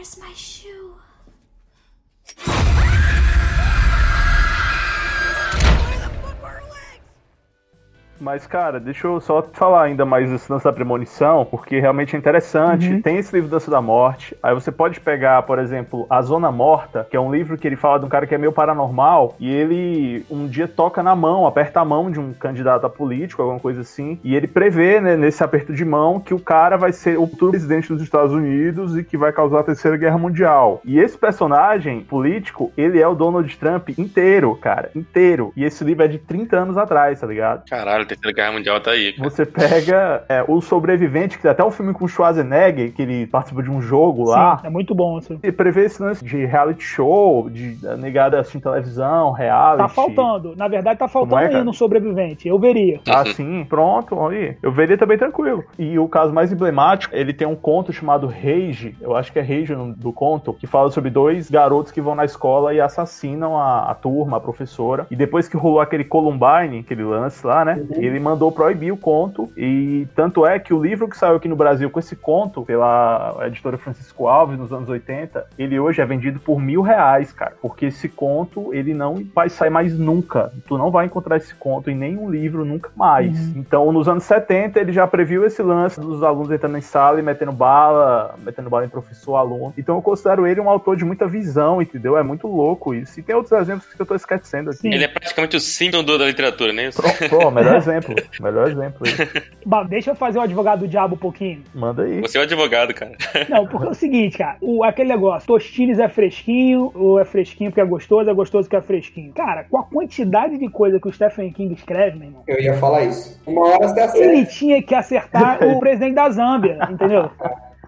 Where's my shoe? Mas, cara, deixa eu só falar ainda mais desse lance da premonição, porque realmente é interessante. Uhum. Tem esse livro Dança da Morte. Aí você pode pegar, por exemplo, A Zona Morta, que é um livro que ele fala de um cara que é meio paranormal, e ele um dia toca na mão, aperta a mão de um candidato a político, alguma coisa assim, e ele prevê, né, nesse aperto de mão, que o cara vai ser o futuro presidente dos Estados Unidos e que vai causar a Terceira Guerra Mundial. E esse personagem político, ele é o Donald Trump inteiro, cara, inteiro. E esse livro é de 30 anos atrás, tá ligado? Caralho, Terceira Guerra Mundial tá aí. Você pega é, O Sobrevivente, que tem até um filme com o Schwarzenegger, que ele participa de um jogo lá. Sim, é muito bom isso. E prevê esse lance de reality show, de negada assim, televisão, reality. Tá faltando. Na verdade, tá faltando Como é, aí cara? no sobrevivente. Eu veria. Ah, sim, pronto, aí. Eu veria também tranquilo. E o caso mais emblemático, ele tem um conto chamado Rage, eu acho que é Rage o nome do conto, que fala sobre dois garotos que vão na escola e assassinam a, a turma, a professora. E depois que rolou aquele Columbine, aquele lance lá, né? Ele mandou proibir o conto. E tanto é que o livro que saiu aqui no Brasil com esse conto, pela editora Francisco Alves, nos anos 80, ele hoje é vendido por mil reais, cara. Porque esse conto, ele não vai sair mais nunca. Tu não vai encontrar esse conto em nenhum livro nunca mais. Então, nos anos 70, ele já previu esse lance dos alunos entrando em sala e metendo bala, metendo bala em professor, aluno. Então, eu considero ele um autor de muita visão, entendeu? É muito louco isso. E tem outros exemplos que eu tô esquecendo aqui. Sim. Ele é praticamente o do- da literatura, né? Pô, pô, melhor exemplo. [laughs] Melhor exemplo. aí. [laughs] Bah, deixa eu fazer o advogado do diabo um pouquinho. Manda aí. Você é o advogado, cara. [laughs] Não, porque é o seguinte, cara. O, aquele negócio, Tostines é fresquinho, ou é fresquinho porque é gostoso, é gostoso porque é fresquinho. Cara, com a quantidade de coisa que o Stephen King escreve, meu irmão, Eu ia falar isso. Uma hora você acerta. ele tinha que acertar o [laughs] presidente da Zâmbia, entendeu?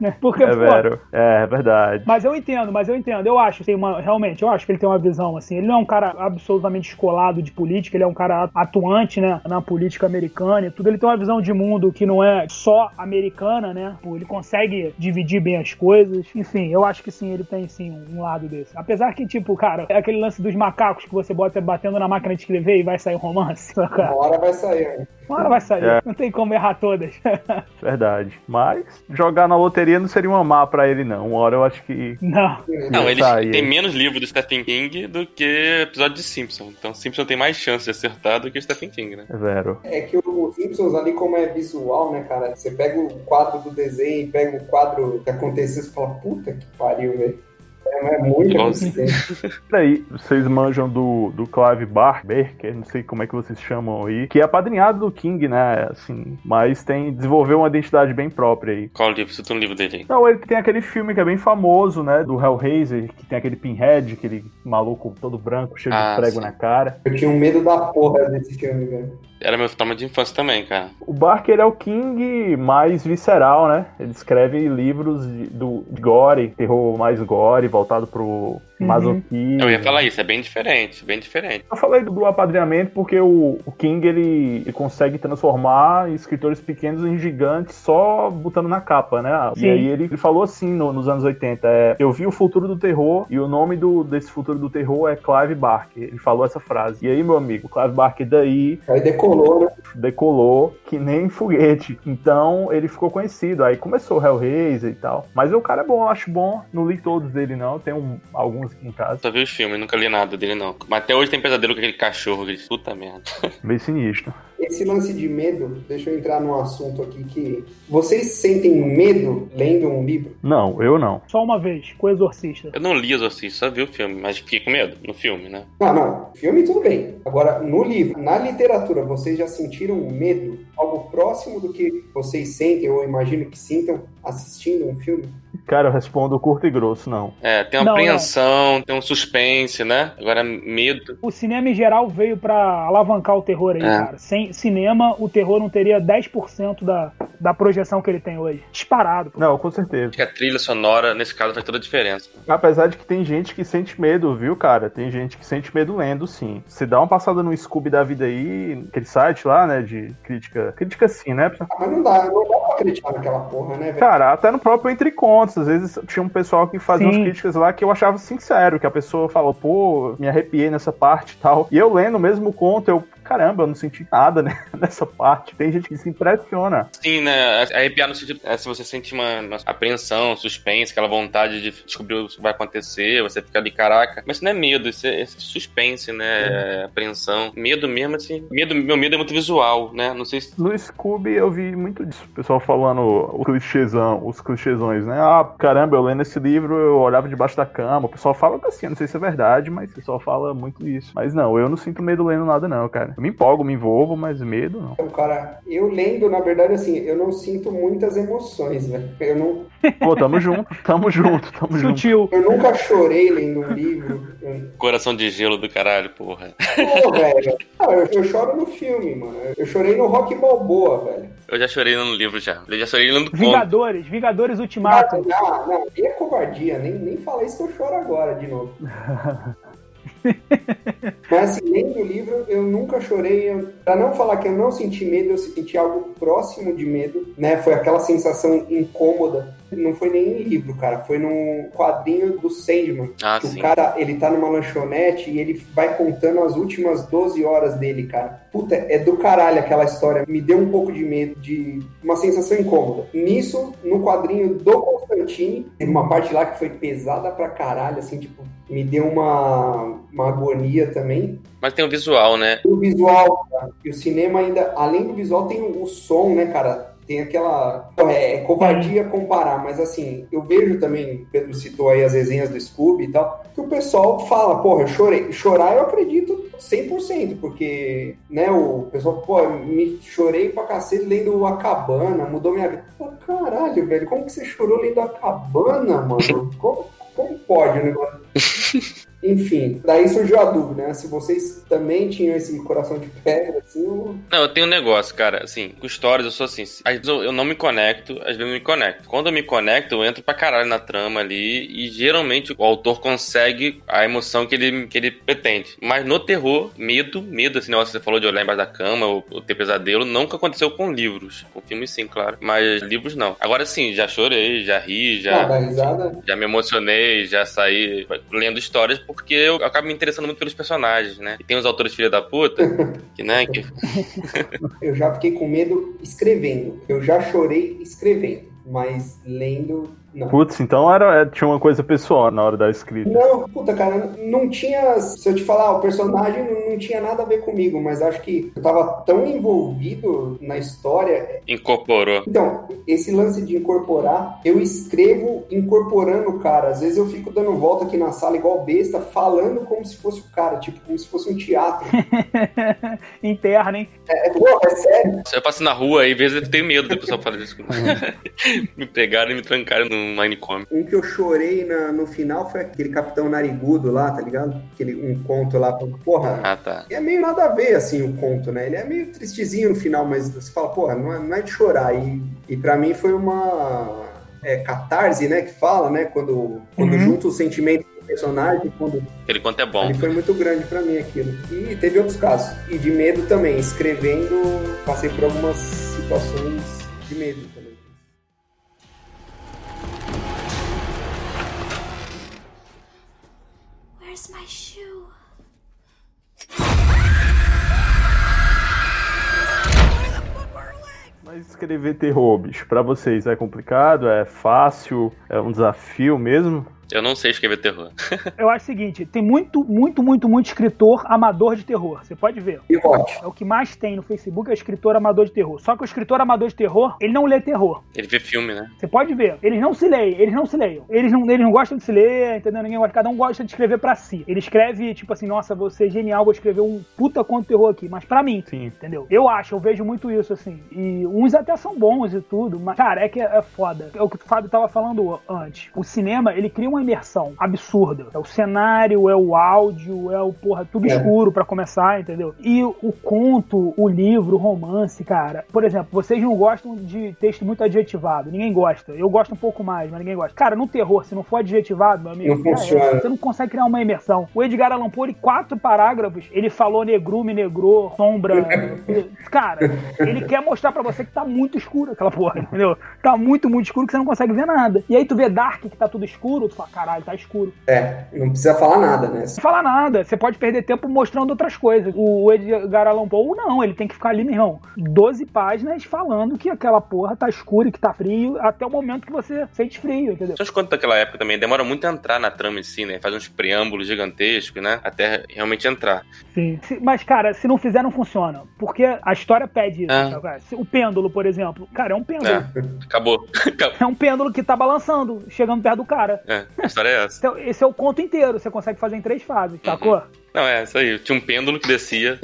Né? [laughs] Porque, É, pô. É, é verdade. Mas eu entendo, mas eu entendo. Eu acho, tem uma, realmente, eu acho que ele tem uma visão assim. Ele não é um cara absolutamente descolado de política, ele é um cara atuante, né, na política americana e tudo. Ele tem uma visão de mundo que não é só americana, né? Pô, Ele consegue dividir bem as coisas. Enfim, eu acho que sim, ele tem sim um lado desse. Apesar que, tipo, cara, é aquele lance dos macacos que você bota batendo na máquina de escrever e vai sair um romance. [laughs] Cara, Uma hora vai sair. Uma hora vai sair. É. Não tem como errar todas. [laughs] Verdade. Mas jogar na loteria não seria uma má pra ele, não. Uma hora eu acho que. não. Não, ele tem menos livro do Stephen King do que episódio de Simpson. Então Simpson tem mais chance de acertar do que o Stephen King, né? É zero. É que o Simpsons ali, como é visual, né, cara? Você pega o quadro do desenho, pega o quadro que aconteceu, você fala, puta que pariu, velho. É, é coincidência. Peraí, vocês manjam do, do Clive Barker, que não sei como é que vocês chamam aí, que é apadrinhado do King, né? Assim, mas tem desenvolveu uma identidade bem própria aí. Qual livro? Cita um livro dele aí. Não, ele tem aquele filme que é bem famoso, né? Do Hellraiser, que tem aquele Pinhead, aquele maluco todo branco, cheio Ah, de prego sim. na cara. Eu tinha um medo da porra desse filme, velho. Era meu trauma de infância também, cara. O Barker é o King mais visceral, né? Ele escreve livros de, do, de gore, terror mais gore, voltado pro masoquismo. Eu ia falar isso, é bem diferente, bem diferente. Eu falei do apadrinhamento porque o, o King ele, ele consegue transformar escritores pequenos em gigantes só botando na capa, né? Sim. E aí ele, ele falou assim no- nos anos 80: é, Eu vi o futuro do terror e o nome do, desse futuro do terror é Clive Barker. Ele falou essa frase. E aí, meu amigo, Clive Barker daí Aí decolou, né? decolou que nem foguete. Então ele ficou conhecido. Aí começou o Hellraiser e tal. Mas o cara é bom, eu acho bom. Não li todos dele, não. Tem um- alguns aqui em casa. Só vi os filmes, nunca li nada dele, não. Mas até hoje tem pesadelo com aquele cachorro, aquele puta merda. [laughs] Bem sinistro. Esse lance de medo, deixa eu entrar num assunto aqui que. Vocês sentem medo lendo um livro? Não, eu não. Só uma vez, com o Exorcista. Eu não li Exorcista, só vi o filme, mas fiquei com medo no filme, né? Não, não. Filme tudo bem. Agora, no livro, na literatura, vocês já sentiram medo? Algo próximo do que vocês sentem, ou imagino que sintam, assistindo um filme? Cara, eu respondo curto e grosso, não. É, tem uma Não, apreensão, tem um suspense, né? Agora, medo. O cinema em geral veio pra alavancar o terror aí, É. cara. Sem cinema, o terror não teria 10% da, da projeção que ele tem hoje. Disparado. pô. Não, com certeza. Acho que a trilha sonora, nesse caso, faz toda a diferença. Apesar de que tem gente que sente medo, viu, cara? Tem gente que sente medo lendo, sim. Você dá uma passada no Scooby da vida aí, aquele site lá, né, de crítica. Crítica sim, né? Ah, mas não dá, não dá pra acreditar naquela porra, né, velho? Cara, até no próprio Entre Contos, às vezes tinha um pessoal que fazia Sim. umas críticas lá que eu achava sincero, que a pessoa falou, pô, me arrepiei nessa parte e tal. E eu lendo o mesmo conto, eu, caramba, eu não senti nada né, [laughs] nessa parte. Tem gente que se impressiona. Sim, né? Arrepiar no sentido. É, se você sente uma, uma apreensão, suspense, aquela vontade de descobrir o que vai acontecer, você fica ali, caraca. Mas isso não é medo, isso é, isso é suspense, né? É apreensão. Medo mesmo, assim. Medo, meu medo é muito visual, né? Não sei se. No Scooby eu vi muito disso. O pessoal falando o clichêzão, os clichêzões, né? Ah, caramba, eu lendo esse livro, eu olhava debaixo da cama. O pessoal fala assim, eu não sei se é verdade, mas o pessoal fala muito isso. Mas não, eu não sinto medo lendo nada, não, cara. Me empolgo, me envolvo, mas medo não. Então, cara, eu lendo, na verdade, assim, eu não sinto muitas emoções, velho. Eu não. Pô, tamo junto, tamo junto, tamo junto. Sutil. Eu nunca chorei lendo um livro. Coração de gelo do caralho, porra. Pô, velho. Ah, eu, eu choro no filme, mano. Eu chorei no Rock Balboa, velho. Eu já chorei no livro já. Eu já chorei lendo conto. Vingadores, Vingadores Ultimato. Não, não, e é covardia. Nem, nem fala isso que eu choro agora de novo. [laughs] Mas assim, lendo o livro, eu nunca chorei. Eu, pra não falar que eu não senti medo, eu senti algo próximo de medo, né? Foi aquela sensação incômoda. Não foi nem em livro, cara. Foi num quadrinho do Sandman. Ah, que sim. o cara, ele tá numa lanchonete e ele vai contando as últimas 12 horas dele, cara. Puta, é do caralho aquela história. Me deu um pouco de medo, de uma sensação incômoda. Nisso, no quadrinho do Constantine, teve uma parte lá que foi pesada pra caralho, assim, tipo, me deu uma, uma agonia também. Mas tem o visual, né? O visual, cara, e o cinema ainda, além do visual, tem o, o som, né, cara? Tem aquela. É, é covardia comparar, mas assim, eu vejo também, Pedro citou aí as resenhas do Scooby e tal, que o pessoal fala, porra, eu chorei. Chorar eu acredito 100%, porque, né, o pessoal, pô, me chorei pra cacete lendo A Cabana, mudou minha vida. Pô, caralho, velho, como que você chorou lendo A Cabana, mano? Como, como pode o negócio? [laughs] Enfim, daí surgiu a dúvida, né? Se vocês também tinham esse coração de pedra, assim, eu... Não, eu tenho um negócio, cara, assim, com histórias eu sou assim, às vezes eu não me conecto, às vezes eu me conecto. Quando eu me conecto, eu entro pra caralho na trama ali e geralmente o autor consegue a emoção que ele, que ele pretende. Mas no terror, medo, medo, esse negócio que você falou de olhar embaixo da cama ou, ou ter pesadelo, nunca aconteceu com livros. Com filmes sim, claro, mas livros não. Agora sim, já chorei, já ri, já... Ah. Já me emocionei, já saí lendo histórias porque eu acabo me interessando muito pelos personagens, né? E tem os autores filha da puta, [laughs] que, né, que [laughs] Eu já fiquei com medo escrevendo. Eu já chorei escrevendo, mas lendo, não. Putz, então era, é, tinha uma coisa pessoal na hora da escrita. Não, puta, cara, não tinha. Se eu te falar, o personagem não, não tinha nada a ver comigo, mas acho que eu tava tão envolvido na história. incorporou. Então, esse lance de incorporar, eu escrevo incorporando o cara. Às vezes eu fico dando volta aqui na sala igual besta, falando como se fosse o cara, tipo, como se fosse um teatro. [laughs] Interna, hein? É, porra, é sério. Eu passo na rua e às vezes eu tenho medo do pessoal falar isso. [laughs] [laughs] me pegaram e me trancaram num manicômio. Um que eu chorei na- no final foi aquele Capitão Narigudo lá, tá ligado? Aquele um conto lá. Porra, Ah, tá. é meio nada a ver, assim, o conto, né? Ele é meio tristezinho no final, mas você fala, porra, não é, não é de chorar. E, e para mim foi uma é, catarse, né? Que fala, né? Quando, quando Uhum. junta o sentimento do personagem, quando Aquele conto é bom. ele foi muito grande pra mim aquilo. E teve outros casos. E de medo também. Escrevendo, passei por algumas situações de medo Mas escrever terror, bicho, pra vocês é complicado? É fácil? É um desafio mesmo? Eu não sei escrever terror. [laughs] Eu acho o seguinte: tem muito, muito, muito, muito escritor amador de terror. Você pode ver. E ótimo. É o que mais tem no Facebook é escritor amador de terror. Só que o escritor amador de terror, ele não lê terror. Ele vê filme, né? Você pode ver. Eles não se leem, eles não se leiam. Eles não, eles não gostam de se ler, entendeu? Ninguém gosta. Cada um gosta de escrever pra si. Ele escreve, tipo assim, nossa, vou ser genial, vou escrever um puta conto de terror aqui. Mas pra mim, Sim. entendeu? Eu acho, eu vejo muito isso, assim. E uns até são bons e tudo, mas, cara, é que é, é foda. É o que o Fábio tava falando antes. O cinema, ele cria uma imersão absurda. É o cenário, é o áudio, é o, porra, tudo É. escuro pra começar, entendeu? E o conto, o livro, o romance, cara. Por exemplo, vocês não gostam de texto muito adjetivado. Ninguém gosta. Eu gosto um pouco mais, mas ninguém gosta. Cara, no terror, se não for adjetivado, meu amigo, Não funciona. Você não consegue criar uma imersão. O Edgar Allan Poe, quatro parágrafos, ele falou negrume, negrou, sombra. [laughs] Cara, ele quer mostrar pra você que tá muito escuro aquela porra, entendeu? Tá muito, muito escuro que você não consegue ver nada. E aí tu vê Dark, que tá tudo escuro, tu fala, fala, caralho, tá escuro. É, não precisa falar nada, né? Não fala nada, você pode perder tempo mostrando outras coisas. O Edgar Allan Poe, não, ele tem que ficar ali, meu irmão, 12 páginas falando que aquela porra tá escura e que tá frio, até o momento que você sente frio, entendeu? Só quanto daquela época também, demora muito a entrar na trama em si, né? Faz uns preâmbulos gigantescos, né? Até realmente entrar. Sim. Mas, cara, se não fizer, não funciona. Porque a história pede isso. É. cara? O pêndulo, por exemplo. Cara, é um pêndulo. É, acabou. [laughs] Acabou. É um pêndulo que tá balançando, chegando perto do cara. É, a história é essa. Então, esse é o conto inteiro. Você consegue fazer em três fases, sacou? Não, é isso aí. Tinha um pêndulo que descia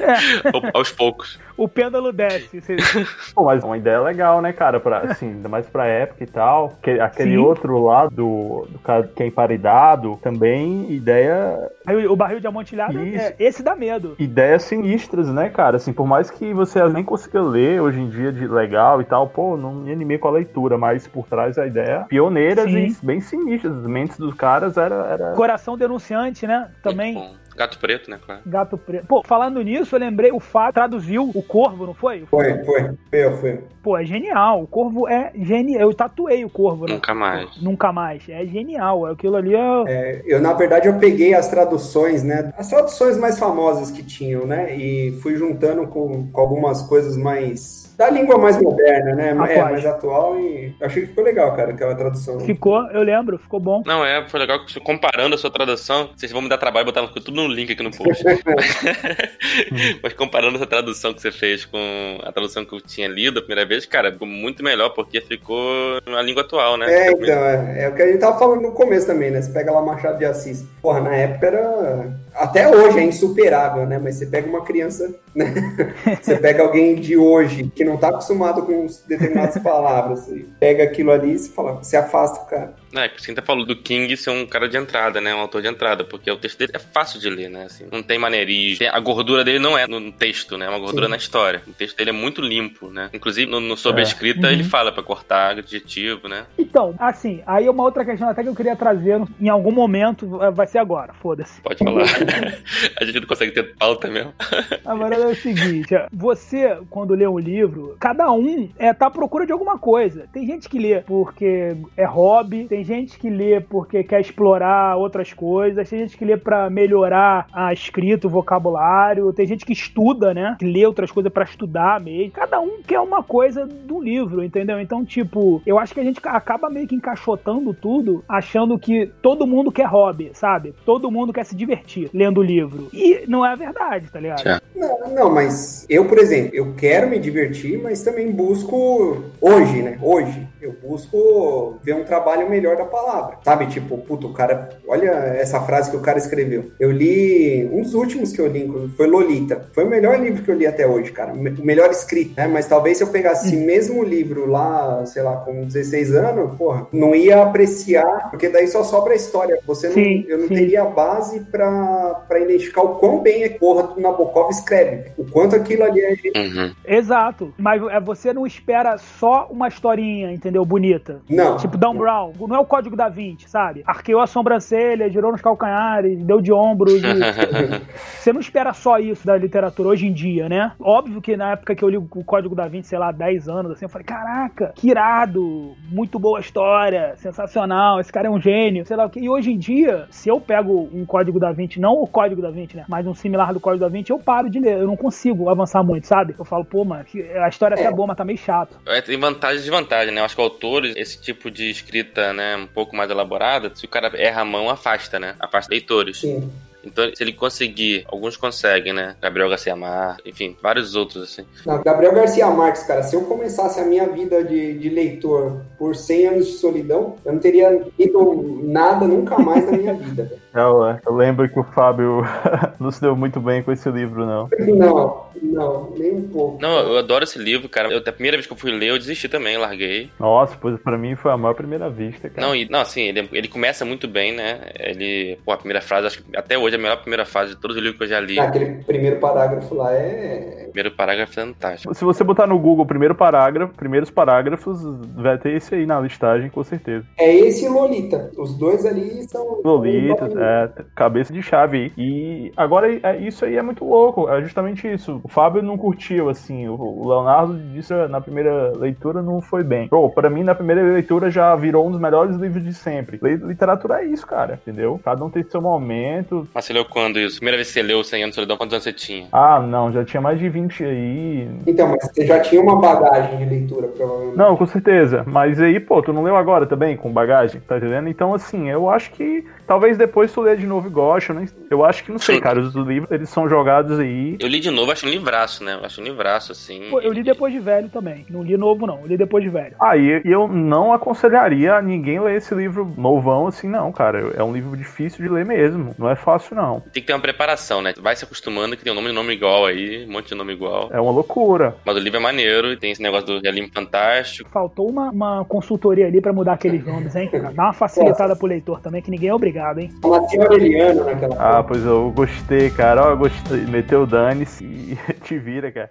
É. [laughs] ao- aos poucos. O pêndulo desce. Você- [laughs] Pô, mas uma ideia legal, né, cara? Pra, assim, ainda mais pra época e tal. Que- aquele Sim. outro lá do, do cara que é emparedado, também ideia, Aí o barril de amontilhado, é, esse dá medo. ideias sinistras, né, cara? Assim, por mais que você nem consiga ler hoje em dia de legal e tal, pô, não me animei com a leitura, mas por trás a ideia pioneiras Sim. e bem sinistras. As mentes dos caras era, era... Coração denunciante, né? Também. Gato preto, né, claro. Gato preto. Pô, falando nisso, eu lembrei, o Fábio traduziu o Corvo, não foi? Foi, foi. Foi eu, foi eu. Pô, é genial. O Corvo é genial. Eu tatuei o Corvo, né? Nunca mais. Nunca mais. É genial. Aquilo ali é. É, eu, na verdade, eu peguei as traduções, né? As traduções mais famosas que tinham, né? E fui juntando com, com algumas coisas mais. Da língua mais moderna, né? É, Atuais. mais atual e eu achei que ficou legal, cara, aquela tradução. Ficou, eu lembro, ficou bom. Não, é, foi legal que comparando a sua tradução, vocês vão me dar trabalho e botar tudo no link aqui no post. [laughs] Mas comparando essa tradução que você fez com a tradução que eu tinha lido a primeira vez, cara, ficou muito melhor, porque ficou na língua atual, né? É, então, é, é o que a gente tava falando no começo também, né? Você pega lá Machado de Assis. Porra, na época era. Até hoje é insuperável, né? Mas você pega uma criança, né? [laughs] Você pega alguém de hoje que não tá acostumado com determinadas palavras, e pega aquilo ali e você fala, você afasta o cara. É, por isso que a gente tá falando do King ser um cara de entrada, né? Um autor de entrada, porque o texto dele é fácil de ler, né? Assim, não tem maneirismo. A gordura dele não é no texto, né? É uma gordura Sim. na história. O texto dele é muito limpo, né? Inclusive, no, no sobre a É. escrita, Uhum. ele fala pra cortar adjetivo, né? Então, assim, aí uma outra questão até que eu queria trazer em algum momento, eh, vai ser agora, foda-se. Pode falar. [laughs] [laughs] a gente não consegue ter pauta mesmo. [laughs] A parada é o seguinte, você, quando lê um livro, cada um é, tá à procura de alguma coisa. Tem gente que lê porque é hobby, tem gente que lê porque quer explorar outras coisas, tem gente que lê pra melhorar a escrita, o vocabulário, tem gente que estuda, né? Que lê outras coisas pra estudar mesmo. Cada um quer uma coisa do livro, entendeu? Então, tipo, eu acho que a gente acaba meio que encaixotando tudo, achando que todo mundo quer hobby, sabe? Todo mundo quer se divertir lendo o livro. E não é a verdade, tá ligado? Não, não, mas eu, por exemplo, eu quero me divertir, mas também busco hoje, né? Hoje, eu busco ver um trabalho melhor da palavra. Sabe, tipo, puto, o cara. Olha essa frase que o cara escreveu. Eu li. Um dos últimos que eu li inclusive, foi Lolita. Foi o melhor livro que eu li até hoje, cara. O melhor escrito, né? Mas talvez se eu pegasse esse mesmo livro lá, sei lá, com 16 anos, porra, não ia apreciar, porque daí só sobra a história. Você não, Sim, eu não sim. teria a base pra, pra identificar o quão bem a porra do Nabokov escreve. O quanto aquilo ali é Uhum. Exato. Mas é, você não espera só uma historinha, entendeu? Bonita. Não. Tipo Dan Brown. Não é o código da 20, sabe? Arqueou a sobrancelha, girou nos calcanhares, deu de ombros. e- [laughs] Você não espera só isso da literatura hoje em dia, né? Óbvio que na época que eu li o Código da Vinci, sei lá, 10 anos, assim, eu falei, caraca, que irado, muito boa história, sensacional, esse cara é um gênio, sei lá o quê. E hoje em dia, se eu pego um Código da Vinci, não o Código da Vinci, né? Mas um similar do Código da Vinci, eu paro de ler. Eu não consigo avançar muito, sabe? Eu falo, pô, mano, a história até é boa, mas tá meio chato. É, tem vantagens e desvantagens, né? Eu acho que autores, esse tipo de escrita, né, um pouco mais elaborada, se o cara erra a mão, afasta, né? Afasta leitores. Sim. Então, se ele conseguir, alguns conseguem, né? Gabriel Garcia Mar, enfim, vários outros, assim. Não, Gabriel Garcia Marques, cara, se eu começasse a minha vida de, de leitor por 100 anos de solidão, eu não teria lido nada nunca mais na minha vida. velho. [laughs] Eu, é, eu lembro que o Fábio [laughs] não se deu muito bem com esse livro, não. Não, não, nem um pouco. Não, eu adoro esse livro, cara. Eu, a primeira vez que eu fui ler, eu desisti também, larguei. Nossa, pois pra mim foi a maior primeira vista, cara. Não, e, não assim, ele, ele começa muito bem, né? Ele, pô, a primeira frase, acho que até hoje a melhor primeira fase de todos os livros que eu já li. Aquele primeiro parágrafo lá é. Primeiro parágrafo é fantástico. Se você botar no Google primeiro parágrafo, primeiros parágrafos, vai ter esse aí na listagem, com certeza. É esse e Lolita. Os dois ali são. Lolita, é, cabeça de chave aí. E agora é, isso aí é muito louco. É justamente isso. O Fábio não curtiu, assim. O Leonardo disse na primeira leitura não foi bem. Pô, pra mim, na primeira leitura já virou um dos melhores livros de sempre. Literatura é isso, cara, entendeu? Cada um tem seu momento. Mas você leu quando isso? Primeira vez que você leu 100 anos de solidão, quantos anos você tinha? Ah, não, já tinha mais de 20 aí. Então, mas você já tinha uma bagagem de leitura, provavelmente. Não, com certeza. Mas aí, pô, tu não leu agora também, com bagagem, tá entendendo? Então, assim, eu acho que talvez depois tu lê de novo e goste. Eu, nem... eu acho que não sei, Sim. cara. Os livros, eles são jogados aí. Eu li de novo, acho um livraço, né? Eu acho um livraço, assim. Pô, eu li depois de velho também. Não li novo, não. Eu li depois de velho. Ah, e eu não aconselharia ninguém ler esse livro novão assim, não, cara. É um livro difícil de ler mesmo. Não é fácil, não. Tem que ter uma preparação, né? Vai se acostumando que tem um nome nome igual aí, um monte de nome igual. É uma loucura. Mas o livro é maneiro e tem esse negócio do realinho fantástico. Faltou uma, uma consultoria ali pra mudar aqueles [laughs] nomes, hein? Dá uma facilitada pro leitor também, que ninguém é obrigado, hein? Matheus Aureliano naquela. Ah, pois eu gostei, cara. Ó, gostei. Meteu o dane-se [laughs] e te vira, cara.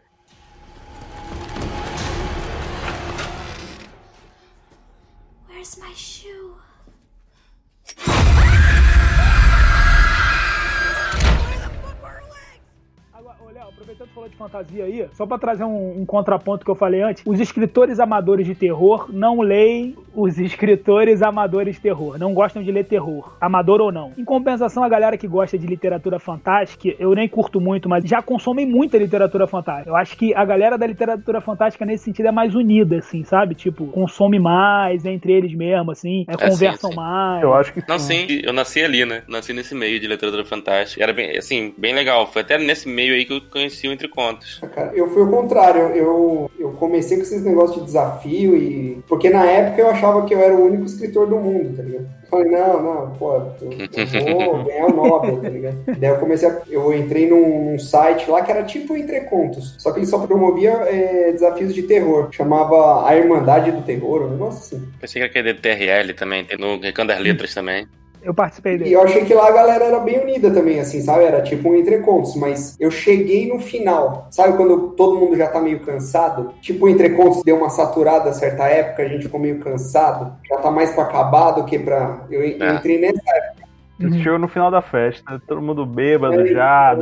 Where's my shoe? aproveitando que falou de fantasia aí, só para trazer um, um, contraponto que eu falei antes, os escritores amadores de terror não leem os escritores amadores de terror, não gostam de ler terror, amador ou não. Em compensação, a galera que gosta de literatura fantástica, eu nem curto muito, mas já consomem muita literatura fantástica. Eu acho que a galera da literatura fantástica nesse sentido é mais unida, assim, sabe? Tipo, consome mais entre eles mesmo, assim, é, é conversam sim, sim. mais. Eu acho que Não, sim, eu nasci ali, né? Nasci nesse meio de literatura fantástica. Era bem, assim, bem legal. Foi até nesse meio aí que eu conheci o Entre Contos. Cara, eu fui o contrário. Eu, eu comecei com esses negócios de desafio e. Porque na época eu achava que eu era o único escritor do mundo, tá ligado? Eu falei, não, não, pô, eu, eu vou [laughs] ganhar o Nobel, tá ligado? Daí eu comecei a... Eu entrei num, num, site lá que era tipo Entre Contos. Só que ele só promovia é, desafios de terror. Chamava A Irmandade do Terror, um negócio assim. Pensei que era aquele TRL também, tem no Recanto das Letras também. Eu participei dele. E eu achei que lá a galera era bem unida também, assim, sabe? Era tipo um entrecontos, mas eu cheguei no final. Sabe quando todo mundo já tá meio cansado? Tipo, o entrecontos deu uma saturada a certa época, a gente ficou meio cansado. Já tá mais pra acabar do que pra. Eu, é. eu entrei nessa época. Uhum. Chegou no final da festa, todo mundo bêbado, é, já.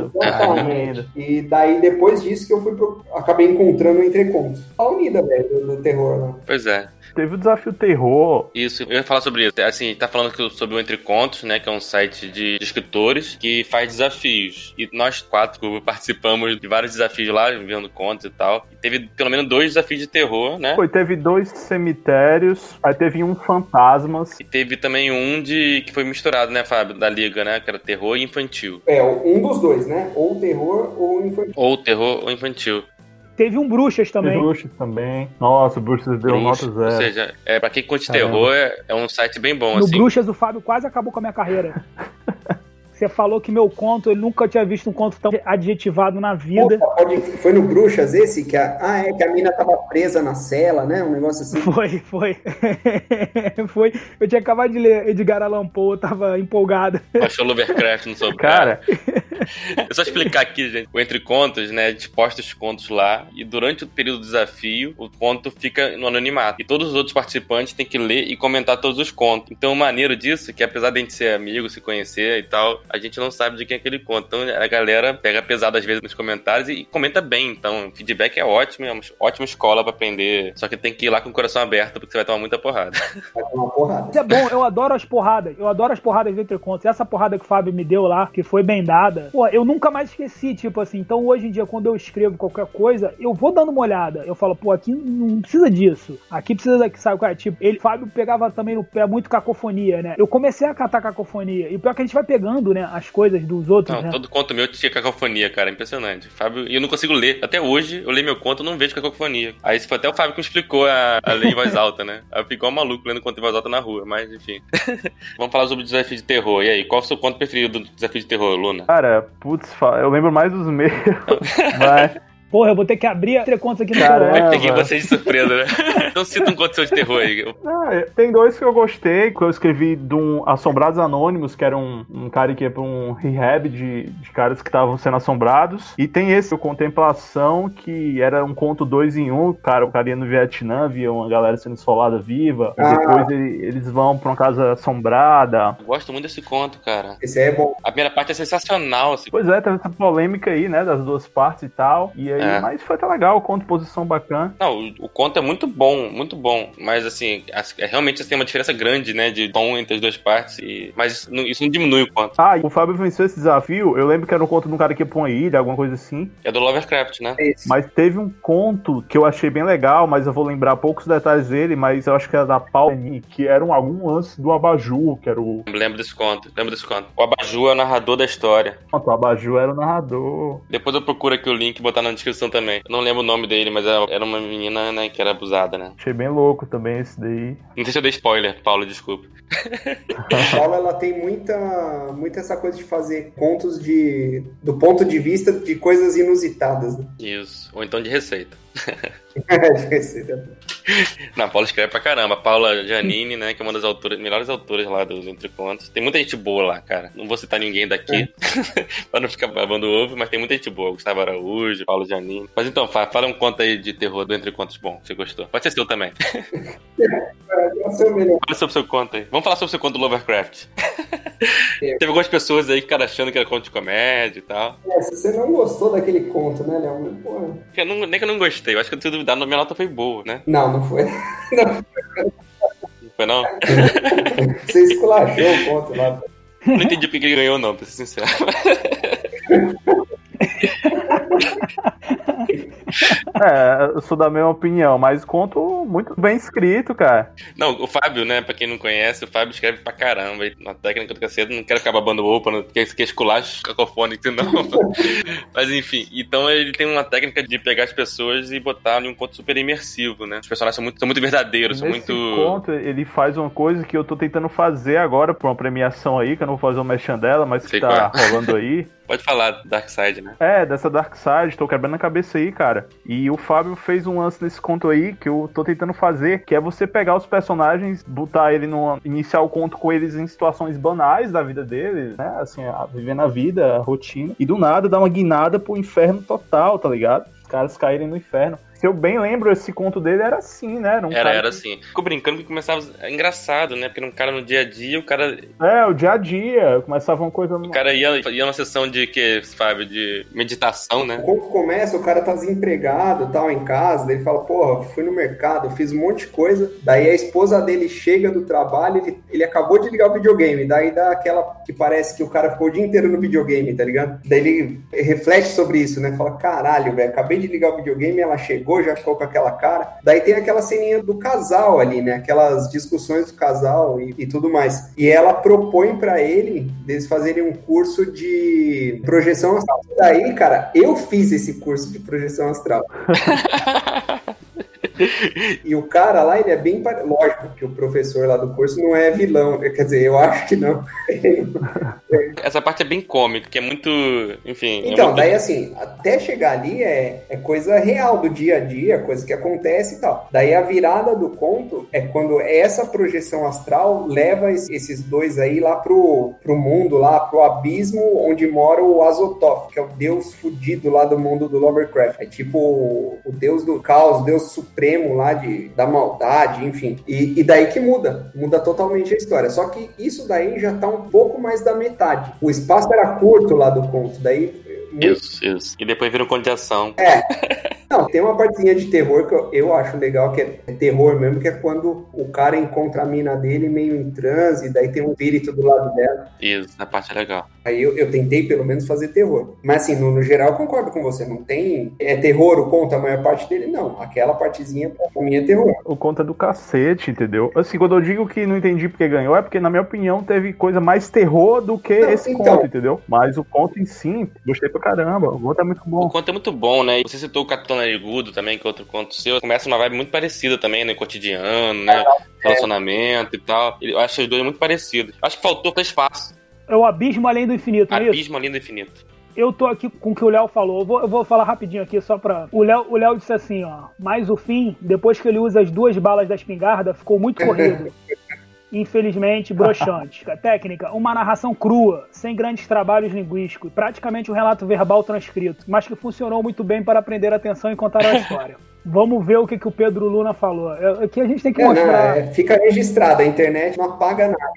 E daí, depois disso, que eu fui pro... acabei encontrando o Entrecontos. A unida, velho, do, do terror lá. Pois é. Teve o desafio terror. Isso, eu ia falar sobre isso. Assim, tá falando sobre o Entre Contos, né? Que é um site de escritores que faz desafios. E nós quatro participamos de vários desafios lá, vendo contos e tal. E teve pelo menos dois desafios de terror, né? Foi, teve dois cemitérios, aí teve um fantasmas. E teve também um de que foi misturado, né, Fábio? Da Liga, né? Que era terror e infantil. É, um dos dois, né? Ou terror ou infantil. Ou terror ou infantil. Teve um Bruxas também. Bruxas também. Nossa, o Bruxas deu nota zero. Ou seja, é, pra quem curte terror, é, é, um site bem bom, no assim. No Bruxas, o Fábio quase acabou com a minha carreira. [laughs] Você falou que meu conto, ele nunca tinha visto um conto tão adjetivado na vida. Opa, foi no Bruxas esse? Que a, ah, é que a mina tava presa na cela, né? Um negócio assim. [laughs] Foi, foi. [laughs] foi. Eu tinha acabado de ler Edgar Allan Poe, eu tava empolgado. Achou Lovecraft no sobre. Cara. É só explicar aqui, gente. O Entre Contos, né? A gente posta os contos lá e durante o período do desafio, o conto fica no anonimato. E todos os outros participantes têm que ler e comentar todos os contos. Então, o maneiro disso é que apesar de a gente ser amigo, se conhecer e tal, a gente não sabe de quem é aquele conto. Então a galera pega pesado às vezes nos comentários e comenta bem. Então, feedback é ótimo, é uma ótima escola para aprender. Só que tem que ir lá com o coração aberto, porque você vai tomar muita porrada. Vai tomar porrada. Isso é bom, eu adoro as porradas. Eu adoro as porradas entre contos. Essa porrada que o Fábio me deu lá, que foi bem dada, pô, eu nunca mais esqueci, tipo assim. Então hoje em dia, quando eu escrevo qualquer coisa, eu vou dando uma olhada. Eu falo, pô, aqui não precisa disso. Aqui precisa que sabe, cara, tipo, ele, Fábio pegava também no pé muito cacofonia, né? Eu comecei a catar cacofonia. E pior que a gente vai pegando, né, as coisas dos outros, não, né? todo conto meu tinha cacofonia, cara. Impressionante. Fábio, e eu não consigo ler. Até hoje, eu leio meu conto e não vejo cacofonia. Aí foi até o Fábio que me explicou a, a ler em voz alta, né? Aí eu fico maluco lendo conto em voz alta na rua, mas enfim. [laughs] Vamos falar sobre o desafio de terror. E aí, qual é o seu conto preferido do desafio de terror, Luna? Cara, putz, eu lembro mais dos meus. [laughs] mas Porra, eu vou ter que abrir três contas aqui no Caramba. celular. Peguei vocês de surpresa, né? [laughs] Então cita um conto seu de terror aí. Ah, é, tem dois que eu gostei, que eu escrevi de um Assombrados Anônimos, que era um, um cara que ia pra um rehab de, de caras que estavam sendo assombrados. E tem esse, o Contemplação, que era um conto dois em um. Cara, o cara ia no Vietnã, via uma galera sendo esfolada viva. E Ah. depois ele- eles vão pra uma casa assombrada. Eu gosto muito desse conto, cara. Esse aí é bom. A primeira parte é sensacional, assim. Pois é, teve essa polêmica aí, né, das duas partes e tal. E aí, É. mas foi até legal, o conto, posição bacana. Não, o, o conto é muito bom, muito bom. Mas, assim, as- é, realmente assim, tem uma diferença grande, né, de tom entre as duas partes. E, mas isso não, isso não diminui o conto. Ah, e o Fábio venceu esse desafio. Eu lembro que era um conto de um cara que ia pra uma ilha, alguma coisa assim. É do Lovecraft, né? Esse. Mas teve um conto que eu achei bem legal, mas eu vou lembrar poucos detalhes dele, mas eu acho que era da Paulini, que era um, algum lance do Abaju, que era o. Lembro desse conto, lembro desse conto. O Abaju é o narrador da história. Pronto, o Abaju era o narrador. Depois eu procuro aqui o link e botar na descrição também. Eu não lembro o nome dele, mas era era uma menina, né, que era abusada, né? Achei bem louco também esse daí. Não sei se eu dei spoiler, Paulo, desculpa. A Paula ela tem muita, muita essa coisa de fazer contos de, do ponto de vista de coisas inusitadas. Né? Isso. Ou então de receita. [laughs] De receita. [laughs] Não, a Paula escreve pra caramba. A Paula Janine, né, que é uma das autoras, melhores autoras lá dos Entre Contos. Tem muita gente boa lá, cara. Não vou citar ninguém daqui, [laughs] pra não ficar babando ovo, mas tem muita gente boa. Gustavo Araújo, Paulo Janine. Mas então, fala, fala um conto aí de terror do Entre Contos bom, que você gostou. Pode ser seu também. É seu melhor? Fala sobre o seu conto aí. Vamos falar sobre o seu conto do Lovecraft. É. Teve algumas pessoas aí que ficaram achando que era conto de comédia e tal. É, se você não gostou daquele conto, né, Léo? Pô, Eu não- nem que eu não gostei. Eu acho que eu tenho duvidado, minha nota foi boa, né? Não, [laughs] não foi. Não, foi não? [laughs] você esculachou o conto lá. Não entendi porque ele ganhou, não, pra ser sincero. [laughs] É, eu sou da mesma opinião, mas conto muito bem escrito, cara. Não, o Fábio, né, pra quem não conhece, o Fábio escreve pra caramba. Na técnica do cacete, não quero ficar babando roupa, não quer que esculacho cacofônico, não. [laughs] Mas enfim, então ele tem uma técnica de pegar as pessoas e botar em um ponto super imersivo, né? Os personagens são muito, são muito verdadeiros, são Nesse muito. conto, ele faz uma coisa que eu tô tentando fazer agora pra uma premiação aí, que eu não vou fazer o merchan dela, mas que Sei tá qual rolando aí. [laughs] Pode falar, Dark Side, né? É, dessa Dark Side, tô quebrando a cabeça aí, cara. E o Fábio fez um lance nesse conto aí que eu tô tentando fazer, que é você pegar os personagens, botar ele numa. iniciar o conto com eles em situações banais da vida deles, né? Assim, a, vivendo a vida, a rotina. E do nada dar uma guinada pro inferno total, tá ligado? Os caras caírem no inferno. Se eu bem lembro, esse conto dele era assim, né? Era um Era, cara era que- assim. Ficou brincando que começava. É engraçado, né? Porque era um cara no dia a dia, o cara, É, o dia a dia. Começava uma coisa. o cara ia, ia numa sessão de que, Fábio, de meditação, né? O conto começa, o cara tá desempregado, tal, em casa, daí ele fala, porra, fui no mercado, fiz um monte de coisa. Daí a esposa dele chega do trabalho, ele, ele acabou de ligar o videogame. Daí dá aquela que parece que o cara ficou o dia inteiro no videogame, tá ligado? Daí ele reflete sobre isso, né? Fala, caralho, velho, acabei de ligar o videogame, ela chegou, já ficou com aquela cara. Daí tem aquela ceninha do casal ali, né? Aquelas discussões do casal e, e tudo mais. E ela propõe pra ele deles fazerem um curso de projeção astral. Daí, cara, eu fiz esse curso de projeção astral. [laughs] E o cara lá, ele é bem. Lógico que o professor lá do curso não é vilão. Quer dizer, eu acho que não. [laughs] Essa parte é bem cômica, que é muito. Enfim. é Então, muito- daí assim, até chegar ali é, é coisa real do dia a dia, coisa que acontece e tal. Daí a virada do conto é quando essa projeção astral leva es- esses dois aí lá pro, pro mundo, lá pro abismo onde mora o Azothoth, que é o deus fudido lá do mundo do Lovecraft. É tipo o, o deus do caos, o deus supremo lá de, da maldade, enfim. E, e daí que muda, muda totalmente a história. Só que isso daí já tá um pouco mais da metade. O espaço era curto lá do conto, daí muito Isso, isso. E depois vira um conto de ação. [laughs] não, tem uma partezinha de terror que eu, eu acho legal, que é terror mesmo, que é quando o cara encontra a mina dele meio em transe, daí tem um espírito do lado dela. Isso, a parte é legal. Aí eu, eu tentei pelo menos fazer terror. Mas assim, no, no geral eu concordo com você. Não tem. É terror o conto, a maior parte dele? Não. Aquela partezinha pra mim é terror. O conto é do cacete, entendeu? Assim, quando eu digo que não entendi porque ganhou, é porque, na minha opinião, teve coisa mais terror do que Não, esse então. conto, entendeu? Mas o conto em si, gostei pra caramba. O conto é muito O bom. conto é muito bom, né? Você citou o Capitão Narigudo também, que é outro conto seu. Começa uma vibe muito parecida também, né? Cotidiano, né? Relacionamento e tal. Eu acho os dois muito parecidos. Acho que faltou pra espaço. É o abismo além do infinito, não é isso? Abismo além do infinito. eu tô aqui com o que o Léo falou. Eu vou, eu vou falar rapidinho aqui, só pra. O Léo, o Léo disse assim, ó. Mas o fim, depois que ele usa as duas balas da espingarda, ficou muito corrido. [laughs] Infelizmente, broxante. [laughs] Técnica, uma narração crua, sem grandes trabalhos linguísticos, praticamente um relato verbal transcrito, mas que funcionou muito bem para prender a atenção e contar a [laughs] história. Vamos ver o que, que o Pedro Luna falou. É, Aqui a gente tem que É, não, mostrar. é, fica registrado, a internet não apaga nada.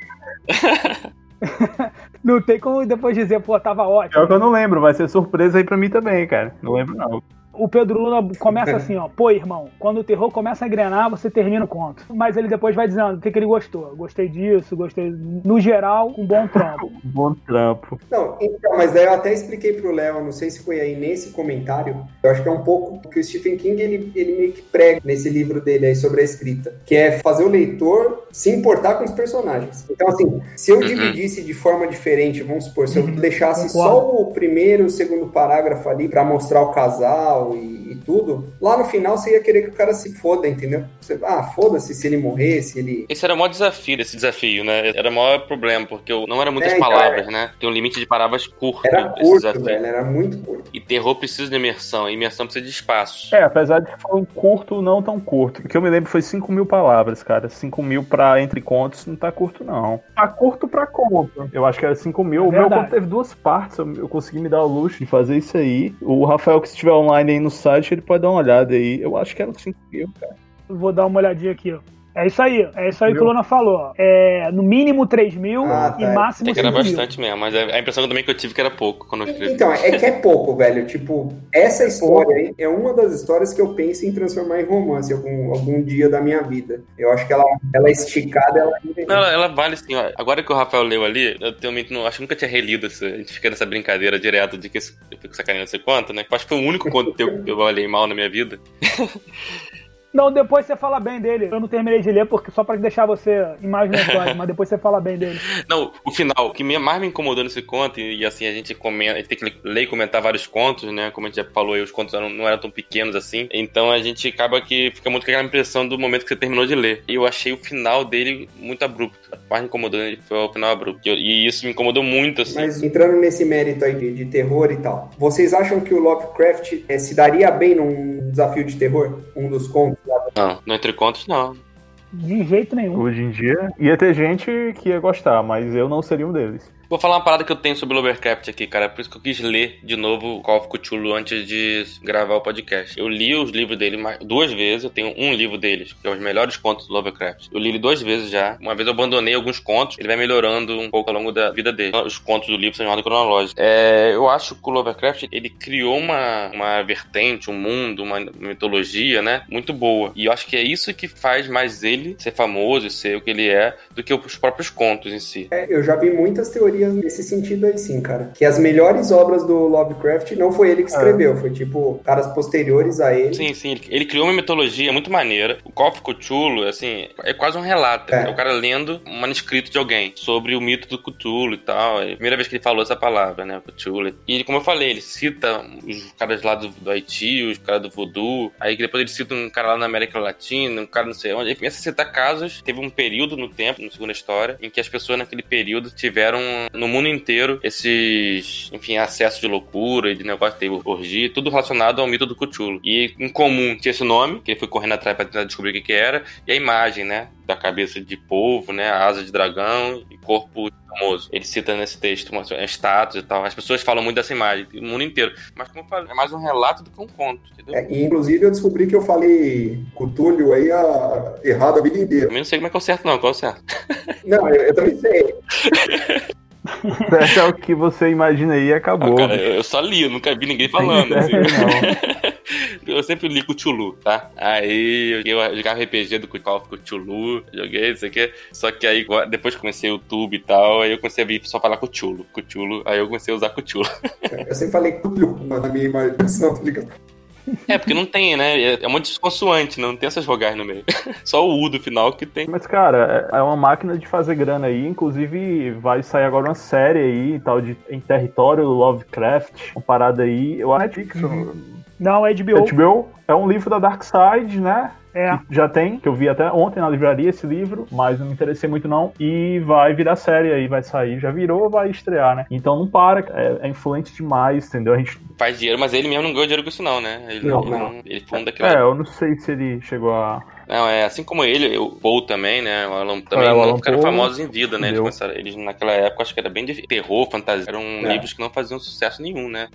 [laughs] Não tem como depois dizer, pô, tava ótimo. Pior que eu não lembro, vai ser surpresa aí pra mim também, cara. Não lembro, não. O Pedro Luna começa assim, ó. Pô, irmão, quando o terror começa a engrenar, você termina o conto. Mas ele depois vai dizendo o que, que ele gostou. Gostei disso, gostei. No geral, um bom trampo. [laughs] Bom trampo. Não, então, mas daí eu até expliquei pro Léo, não sei se foi aí nesse comentário, eu acho que é um pouco o que o Stephen King ele, ele meio que prega nesse livro dele aí sobre a escrita, que é fazer o leitor se importar com os personagens. Então, assim, se eu dividisse de forma diferente, vamos supor, se eu deixasse só o primeiro, o segundo parágrafo ali pra mostrar o casal e, e tudo, lá no final você ia querer que o cara se foda, entendeu? Você, ah, foda-se se ele morrer, se ele. Esse era o maior desafio desse desafio, né? Era o maior problema, porque eu- não eram muitas É, então, palavras, né? Tem um limite de palavras curto. Era esse curto, desafio. velho, era muito curto. E terror precisa de imersão, e imersão precisa de espaço. É, apesar de que foi um curto, não tão curto. O que eu me lembro foi 5 mil palavras, cara. 5 mil pra entre contos não tá curto, não. Tá curto pra conto. Eu acho que era 5 mil. É o meu conto teve duas partes. Eu, eu consegui me dar o luxo de fazer isso aí. O Rafael, que estiver online no site, ele pode dar uma olhada aí. Eu acho que era 5 mil, cara. Vou dar uma olhadinha aqui, ó. É isso aí, é isso aí que o Viu? Luna falou. É, no mínimo 3 mil Ah, e tá. máximo Tem que era 5 mil. bastante mesmo, mas a impressão também que eu tive que era pouco quando eu escrevi. Então, é que é pouco, velho. Tipo, essa história aí é uma das histórias que eu penso em transformar em romance algum, algum dia da minha vida. Eu acho que ela, ela é esticada, ela Não, ela, ela vale sim, ó. Agora que o Rafael leu ali, eu também não, acho que nunca tinha relido essa. A gente fica nessa brincadeira direto de que eu fico sacaneando esse conto, né? Acho que foi o único conto teu que eu olhei mal na minha vida. [laughs] Não, depois você fala bem dele. Eu não terminei de ler porque só pra deixar você imaginatório, mas depois você fala bem dele. [laughs] Não, o final, o que me- mais me incomodou nesse conto, e, e assim, a gente comenta, a gente tem que ler e comentar vários contos, né? Como a gente já falou aí, os contos eram- não eram tão pequenos assim. Então a gente acaba que fica muito com aquela impressão do momento que você terminou de ler. E eu achei o final dele muito abrupto. O mais me incomodou nele foi o final abrupto. E, eu- e isso me incomodou muito, assim. Mas entrando nesse mérito aí de, de terror e tal, vocês acham que o Lovecraft eh, se daria bem num desafio de terror? Um dos contos? Não, no Entre Contos, não. De jeito nenhum. Hoje em dia, ia ter gente que ia gostar, mas eu não seria um deles. Vou falar uma parada que eu tenho sobre o Lovecraft aqui, cara. Por isso que eu quis ler de novo Call of Cthulhu antes de gravar o podcast. Eu li os livros dele duas vezes. Eu tenho um livro deles, que é os melhores contos do Lovecraft. Eu li ele duas vezes já. Uma vez eu abandonei alguns contos. Ele vai melhorando um pouco ao longo da vida dele. Os contos do livro são em ordem cronológica. É, eu acho que o Lovecraft, ele criou uma, uma vertente, um mundo, uma mitologia, né? Muito boa. E eu acho que é isso que faz mais ele ser famoso e ser o que ele é, do que os próprios contos em si. É, eu já vi muitas teorias nesse sentido aí sim, cara. Que as melhores obras do Lovecraft não foi ele que escreveu, foi tipo caras posteriores a ele. Sim, sim. Ele, criou uma mitologia muito maneira. O Call of Cthulhu, assim, é quase um relato. É. É. o cara lendo um manuscrito de alguém sobre o mito do Cthulhu e tal. É a primeira vez que ele falou essa palavra, né? Cthulhu. E como eu falei, ele cita os caras lá do, do Haiti, os caras do Voodoo. Aí depois ele cita um cara lá na América Latina, um cara não sei onde. Ele começa a citar casos. Teve um período no tempo, na segunda história, em que as pessoas naquele período tiveram no mundo inteiro esses, enfim, acessos de loucura e de negócio, teve orgia, tudo relacionado ao mito do Cthulhu. E em comum tinha esse nome, que ele foi correndo atrás pra tentar descobrir o que, que era, e a imagem, né? Da cabeça de polvo, né? A asa de dragão e corpo famoso. Ele cita nesse texto uma status e tal. As pessoas falam muito dessa imagem, o mundo inteiro. Mas como eu falei, é mais um relato do que um conto, entendeu? É, e inclusive eu descobri que eu falei Cthulhu aí a... errado a vida inteira. Eu não sei como é que é o certo, não. Qual é o certo? Não, eu, eu também sei. [laughs] [laughs] É o que você imagina aí e Ah, acabou. cara, eu só li, eu nunca vi ninguém falando. Assim. [laughs] Eu sempre li Cthulhu, tá? Aí eu jogava RPG do Call of Cthulhu, joguei, não sei o quê. Só que aí, depois que comecei o YouTube e tal, aí eu comecei a vir só falar Cthulhu, Cthulhu. Aí eu comecei a usar Cthulhu. Eu sempre falei Cthulhu na minha imaginação, tá ligado? É, porque não tem, né? É é um monte de consoante, não tem essas vogais no meio. [laughs] Só o U do final que tem. Mas, cara, é é uma máquina de fazer grana aí. Inclusive, vai sair agora uma série aí e tal, de, em território Lovecraft. Uma parada aí. Eu acho que Não, é HBO. HBO é um livro da Dark Side, né? É. já tem, que eu vi até ontem na livraria esse livro, mas não me interessei muito não. E vai virar série aí, vai sair. Já virou, vai estrear, né? Então não para, é, é influente demais, entendeu? A gente. Faz dinheiro, mas ele mesmo não ganhou dinheiro com isso, não, né? Ele, Não, ele, não. não- ele funda aquilo. É, eu não sei se ele chegou a. Não, é assim como ele, o Paul também, né? O Alan também É, o não Alan ficaram Poe, famosos em vida, né? Eles, começaram- eles naquela época acho que era bem de terror, fantasia. Eram É. livros que não faziam sucesso nenhum, né?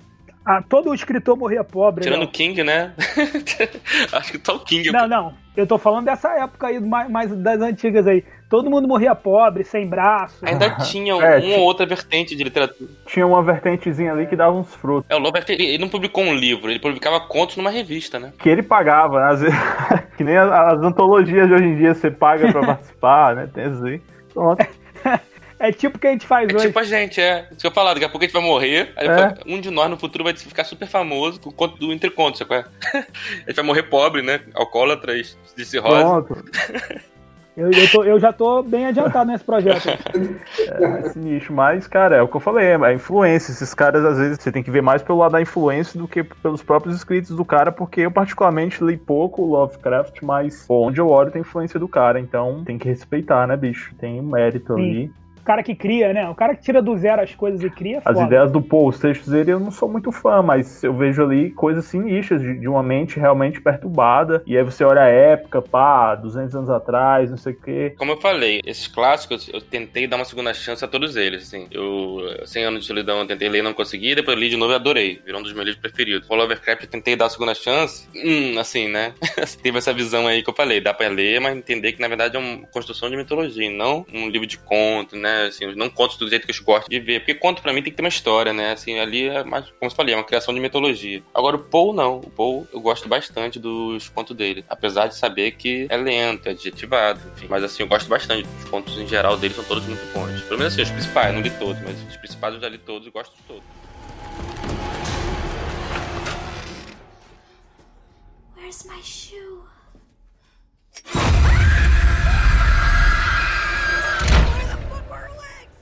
Ah, todo escritor morria pobre. Tirando né? o King, né? [laughs] acho que só o King. Não, não. Eu tô falando dessa época aí, mais, mais das antigas aí. Todo mundo morria pobre, sem braço. Ainda [laughs] tinha É, uma tinha- ou outra vertente de literatura. Tinha uma vertentezinha ali que dava uns frutos. É, o Lovecraft, ele, ele não publicou um livro, ele publicava contos numa revista, né? Que ele pagava, né? Às vezes, [laughs] que nem as, as antologias de hoje em dia você paga pra participar, né? Tem isso aí. Pronto. É tipo o que a gente faz É hoje. tipo a gente, é. Isso que eu falar, daqui a pouco a gente vai morrer, aí É. fala, um de nós no futuro vai ficar super famoso com o conto do Entre Contos, sabe é? [laughs] A gente vai morrer pobre, né? Alcoólatras, de cirrose. Pronto. Eu, eu, tô- eu já tô bem adiantado nesse projeto. Esse nicho, mas, cara, é o que eu falei, é a influência. Esses caras, às vezes, você tem que ver mais pelo lado da influência do que pelos próprios escritos do cara, porque eu, particularmente, li pouco Lovecraft, mas pô, onde eu olho tem influência do cara, então tem que respeitar, né, bicho? Tem um mérito Sim. ali. O cara que cria, né? O cara que tira do zero as coisas e cria As foda. ideias do Paul, os textos dele, eu não sou muito fã, mas eu vejo ali coisas sinistras, de, de uma mente realmente perturbada. E aí você olha a época, pá, 200 anos atrás, não sei o quê. Como eu falei, esses clássicos eu tentei dar uma segunda chance a todos eles, assim. Eu, 100 anos de solidão, eu tentei ler e não consegui, depois eu li de novo e adorei. Virou um dos meus livros preferidos. O Lovecraft eu tentei dar a segunda chance, hum, assim, né? [laughs] Teve essa visão aí que eu falei, dá pra ler, mas entender que na verdade é uma construção de mitologia, não um livro de conto, né? Assim, não contos do jeito que eu gosto de ver. Porque conto pra mim tem que ter uma história, né? Assim, ali é mais, como eu falei, é uma criação de mitologia. Agora o Paul não. O Paul eu gosto bastante dos contos dele. Apesar de saber que é lento, é adjetivado, enfim. Mas assim, eu gosto bastante. Os contos em geral dele são todos muito bons. Pelo menos assim, os principais, não li todos, mas os principais eu já li todos e gosto de todos. Where's my shoe?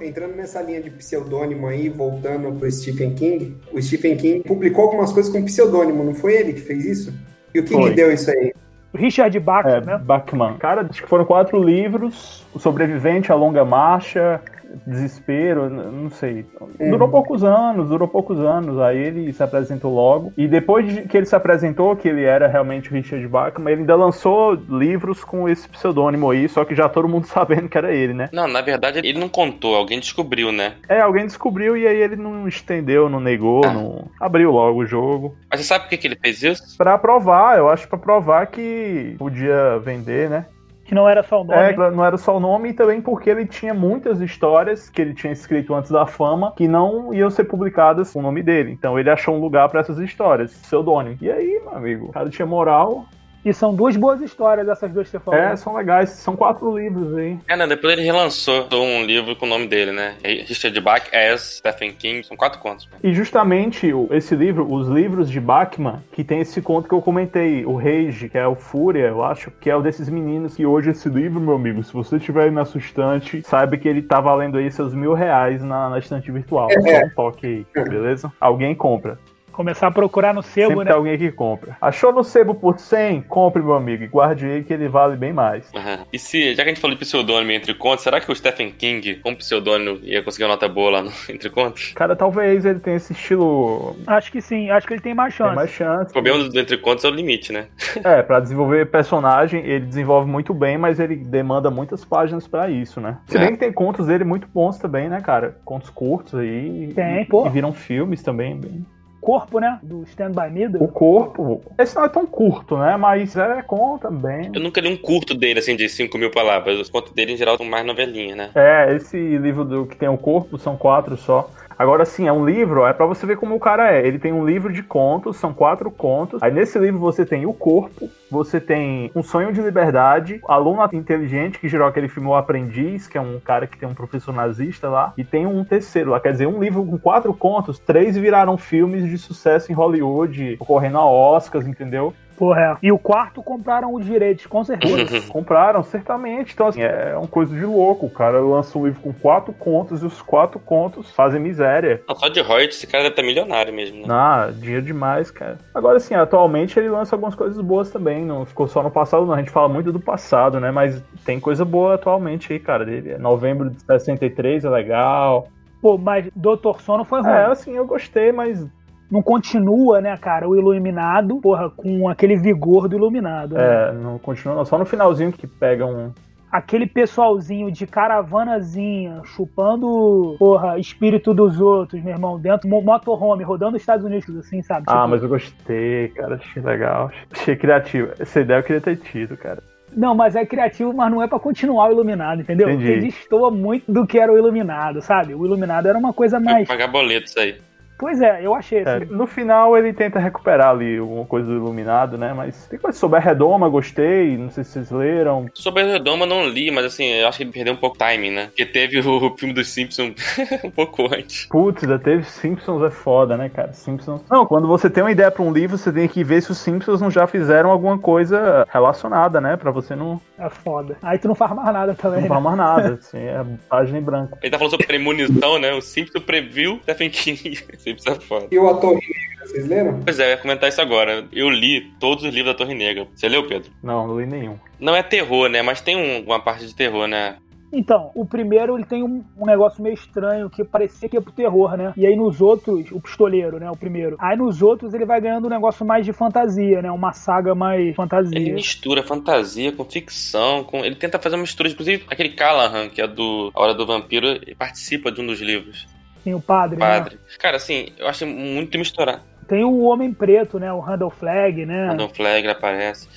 Entrando nessa linha de pseudônimo aí, voltando pro Stephen King, o Stephen King publicou algumas coisas com pseudônimo, não foi ele que fez isso? E o que, que deu isso aí? Richard Bach, É, né? Bachman. Cara, acho que foram quatro livros: O Sobrevivente, A Longa Marcha, Desespero, não sei. Durou poucos anos, durou poucos anos. Aí ele se apresentou logo. E depois de que ele se apresentou, que ele era realmente o Richard Bachman, ele ainda lançou livros com esse pseudônimo aí, só que já todo mundo [laughs] sabendo que era ele, né? Não, na verdade ele não contou, alguém descobriu, né? É, alguém descobriu e aí ele não estendeu, não negou, Ah. não abriu logo o jogo. Mas você sabe por que, que ele fez isso? Pra provar, eu acho pra provar que podia vender, né? Que não era só o nome. É, não era só o nome e também porque ele tinha muitas histórias que ele tinha escrito antes da fama que não iam ser publicadas com o nome dele. Então ele achou um lugar pra essas histórias, pseudônimo. E aí, meu amigo, o cara tinha moral. E são duas boas histórias, essas duas que você falou. É, são legais. São quatro livros aí. É, né? Depois ele relançou um livro com o nome dele, né? Richard Bach as Stephen King. São quatro contos. né? E justamente esse livro, os livros de Bachman, que tem esse conto que eu comentei, o Rage, que é o Fúria, eu acho, que é o desses meninos que hoje esse livro, meu amigo, se você tiver aí na sua estante, saiba que ele tá valendo aí seus mil reais na, na estante virtual. Só um toque aí, beleza? Alguém compra. Começar a procurar no sebo, Sempre né? tem alguém que compra. Achou no sebo por 100? Compre, meu amigo, e guarde aí que ele vale bem mais. Aham. [laughs] E se, já que a gente falou de pseudônimo entre contos, será que o Stephen King, com pseudônimo, ia conseguir uma nota boa lá no [laughs] Entre Contos? Cara, talvez ele tenha esse estilo. Acho que sim, acho que ele tem mais chance. Tem mais chance. O problema do Entre Contos é o limite, né? [laughs] É, pra desenvolver personagem, ele desenvolve muito bem, mas ele demanda muitas páginas pra isso, né? Se É. bem que tem contos dele muito bons também, né, cara? Contos curtos aí. Tem, e, pô. E viram filmes também. Bem. Corpo, né? Do Stand By Me. O Do... corpo. Esse não é tão curto, né? Mas é conta bem. Eu nunca li um curto dele, assim, de 5 mil palavras. Os contos dele, em geral, são mais novelinha, né? É, esse livro do que tem o corpo são quatro só. Agora sim, é um livro, é pra você ver como o cara é. Ele tem um livro de contos, são quatro contos. Aí nesse livro você tem o corpo, você tem um sonho de liberdade, aluno inteligente, que gerou aquele filme O Aprendiz, que é um cara que tem um professor nazista lá, e tem um terceiro lá. Quer dizer, um livro com quatro contos, três viraram filmes de sucesso em Hollywood, ocorrendo a Oscars, entendeu? Porra, é. E o quarto compraram os direitos, com certeza. Compraram, certamente. Então, assim, é uma coisa de louco. O cara lança um livro com quatro contos e os quatro contos fazem miséria. Não, só de royalties, esse cara deve estar milionário mesmo, né? Ah, dinheiro demais, cara. Agora, assim, atualmente ele lança algumas coisas boas também. Não ficou só no passado, não. A gente fala muito do passado, né? Mas tem coisa boa atualmente aí, cara. Dele. Novembro de 63 é legal. Pô, mas Doutor Sono foi ruim. É, assim, eu gostei, mas Não continua, né, cara, o Iluminado, porra, com aquele vigor do Iluminado. né? é, não continua, não. Só no finalzinho que pega um. Aquele pessoalzinho de caravanazinha, chupando, porra, espírito dos outros, meu irmão, dentro do motorhome, rodando os Estados Unidos, assim, sabe? Ah, Tipo, mas eu gostei, cara. Achei legal. Achei criativo. Essa ideia eu queria ter tido, cara. Não, mas é criativo, mas não é pra continuar o Iluminado, entendeu? Entendi. Porque destoa muito do que era o Iluminado, sabe? O Iluminado era uma coisa mais. pagar boletos aí. Pois é, eu achei É, assim. no final ele tenta recuperar ali alguma coisa do iluminado, né? Mas tem coisa sobre a redoma, gostei. Não sei se vocês leram. Sobre a Redoma não li, mas assim, eu acho que ele perdeu um pouco o timing, né? Porque teve o [laughs] filme dos Simpsons [laughs] um pouco antes. Putz, ainda teve Simpsons é foda, né, cara? Simpsons. Não, quando você tem uma ideia pra um livro, você tem que ver se os Simpsons não já fizeram alguma coisa relacionada, né? Pra você não, É foda. Aí tu não faz mais nada também, não né? falar mais nada. [laughs] Assim, é página em branco. Ele tá falando sobre premonição, né? O Simpsons previu Stephen King. Simpsons é foda. E o A Torre Negra, vocês leram? Pois é, eu ia comentar isso agora. Eu li todos os livros da Torre Negra. Você leu, Pedro? Não, não li nenhum. Não é terror, né? Mas tem um- uma parte de terror, né? Então, o primeiro ele tem um, um negócio meio estranho que parecia que ia pro terror, né? E aí nos outros, o pistoleiro, né? O primeiro. Aí nos outros ele vai ganhando um negócio mais de fantasia, né? Uma saga mais Ele fantasia. mistura fantasia com ficção, com... ele tenta fazer uma mistura, inclusive aquele Callahan, que é do A Hora do Vampiro, ele participa de um dos livros. Tem o padre, né? Padre. Cara, assim, eu acho muito misturado. Tem o Homem Preto, né? O Randall Flag, né? O Flegler aparece.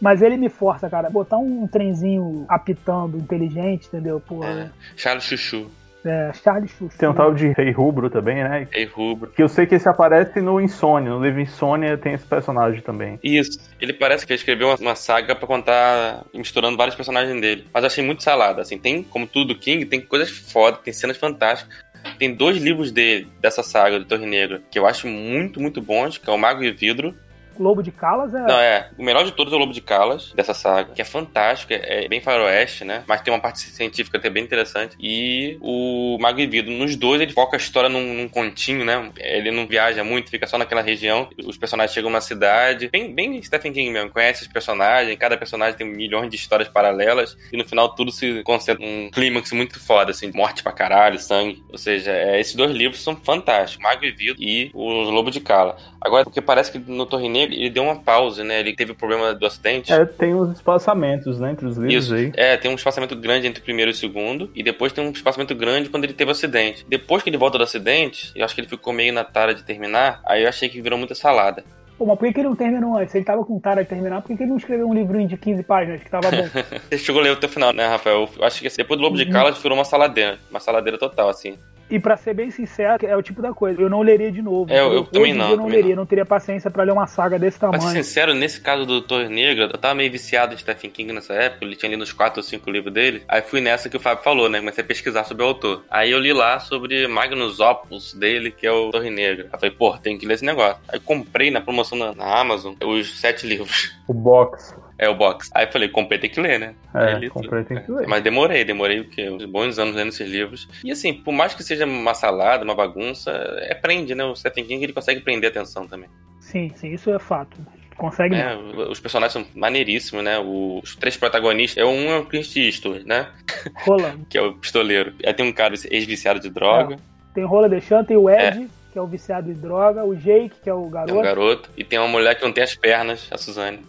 Mas ele me força, cara. Botar um trenzinho apitando inteligente, entendeu? Porra. É. Charles Chuchu. É, Charles Chuchu. Tem um tal de Rei Rubro também, né? Rei Rubro. Que eu sei que esse aparece no Insônia. No livro Insônia tem esse personagem também. Isso. Ele parece que ele escreveu uma, uma saga pra contar, misturando vários personagens dele. Mas eu achei muito salada, assim. Tem, como tudo do King, tem coisas foda, tem cenas fantásticas. Tem dois livros dele, dessa saga do Torre Negra, que eu acho muito, muito bons, que é o Mago e Vidro. Lobo de Calas é. Não, é. O melhor de todos é o Lobo de Calas, dessa saga, que é fantástico, é bem faroeste, né? Mas tem uma parte científica até bem interessante. E o Mago e Vidro. Nos dois, ele foca a história num, num continho, né? Ele não viaja muito, fica só naquela região. Os personagens chegam na cidade. Bem, bem Stephen King mesmo. Conhece os personagens, cada personagem tem milhões de histórias paralelas. E no final tudo se concentra num clímax muito foda, assim. Morte pra caralho, sangue. Ou seja, é, esses dois livros são fantásticos. Mago e Vidro e o Lobo de Cala. Agora, porque parece que no Torre Negra ele deu uma pausa, né? Ele teve o problema do acidente. É, tem uns espaçamentos, né, entre os livros Isso. aí. É, tem um espaçamento grande entre o primeiro e o segundo. E depois tem um espaçamento grande quando ele teve o acidente. Depois que ele volta do acidente, eu acho que ele ficou meio na tara de terminar. Aí eu achei que virou muita salada. Pô, mas por que que ele não terminou antes? Se ele tava com cara de terminar, por que que ele não escreveu um livrinho de 15 páginas que tava bom? [laughs] Você chegou a ler até o final, né, Rafael? Eu acho que assim, depois do Lobo de Uhum. Calas virou uma saladeira. Uma saladeira total, assim. E pra ser bem sincero, é o tipo da coisa. Eu não leria de novo. É, eu- eu também em não, eu não leria. não. Não teria paciência pra ler uma saga desse Pra ser tamanho. sincero, nesse caso do Torre Negra, eu tava meio viciado em Stephen King nessa época. Ele tinha lido uns 4 ou 5 livros dele. Aí fui nessa que o Fábio falou, né? Comecei a pesquisar sobre o autor. Aí eu li lá sobre Magnus Opus dele, que é o Torre Negra. Aí falei, pô, tem que ler esse negócio. Aí comprei na promoção na, na Amazon os sete livros. O box. É o box. Aí falei, comprei, tem que ler, né? É, li comprei, tem que ler. Mas demorei, demorei o quê? Uns bons anos lendo esses livros. E assim, por mais que seja uma salada, uma bagunça, é prende, né? O Stephen King ele consegue prender a atenção também. Sim, sim, isso é fato. Consegue É, os personagens são maneiríssimos, né? Os três protagonistas. É um é o Clint Eastwood, né? [laughs] rolando. Que é o pistoleiro. Aí tem um cara ex-viciado de droga, Tem Rola Deixando, tem o Ed, que é o viciado em droga, o Jake, que é o é garoto, um garoto. E tem uma mulher que não tem as pernas, a Suzane.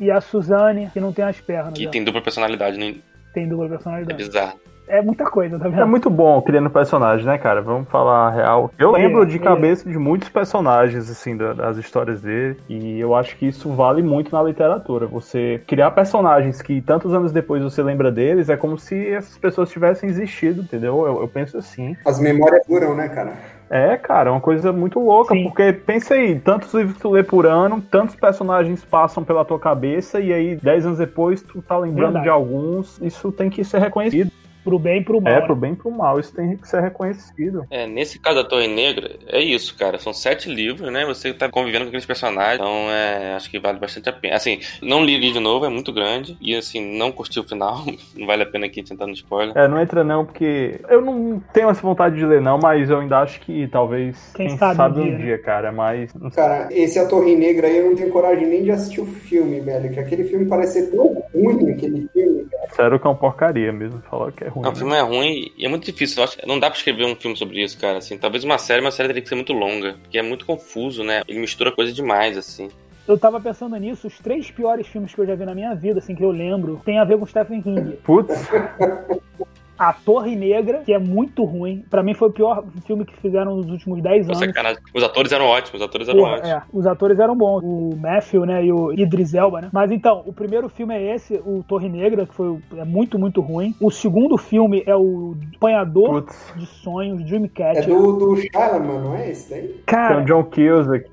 E a Suzane, que não tem as pernas. Que né? tem dupla personalidade. Não... tem dupla É personalidade. bizarro. É muita coisa, tá É vendo? muito bom criando personagem, né, cara? Vamos falar a real. Eu É, lembro de é. cabeça de muitos personagens, assim, da- das histórias dele. E eu acho que isso vale muito na literatura. Você criar personagens que tantos anos depois você lembra deles é como se essas pessoas tivessem existido, entendeu? Eu, eu penso assim. As memórias duram, né, cara? É, cara, é uma coisa muito louca, Sim. porque pensa aí, tantos livros que tu lê por ano, tantos personagens passam pela tua cabeça, e aí, dez anos depois, tu tá lembrando Verdade. de alguns, isso tem que ser reconhecido. Pro bem e pro mal. É, né? pro bem e pro mal, isso tem que ser reconhecido. É, nesse caso da Torre Negra, é isso, cara. São sete livros, né? Você tá convivendo com aqueles personagens, então é, acho que vale bastante a pena. Assim, não li ele de novo, é muito grande. E assim, não curti o final. [laughs] Não vale a pena aqui tentar no spoiler. É, não entra não, porque eu não tenho essa vontade de ler não, mas eu ainda acho que talvez, Quem quem, sabe sabe, um dia, dia, né? cara, mas... Cara, esse A Torre Negra aí eu não tenho coragem nem de assistir o filme, velho. Que aquele filme parece ser tão ruim, aquele filme, cara. Sério que é uma porcaria mesmo, falar que é ruim. Não, o né? filme é ruim e é muito difícil. Eu acho não dá pra escrever um filme sobre isso, cara. Assim, talvez uma série, uma série teria que ser muito longa, porque é muito confuso, né? Ele mistura coisa demais, assim. Eu tava pensando nisso, os três piores filmes que eu já vi na minha vida, assim, que eu lembro, tem a ver com Stephen King. Putz, [laughs] A Torre Negra, que é muito ruim. Pra mim foi o pior filme que fizeram nos últimos 10 Pô, anos. sacanagem. Os atores eram ótimos, os atores eram Porra, ótimos. é, os atores eram bons, o Matthew, né, e o Idris Elba, né? Mas então, o primeiro filme é esse, o Torre Negra, que foi é muito, muito ruim. O segundo filme é o Apanhador putz. de Sonhos, É Dreamcatcher. do, do Shyamalan, não é esse daí? Tem Cara, o John Cusack.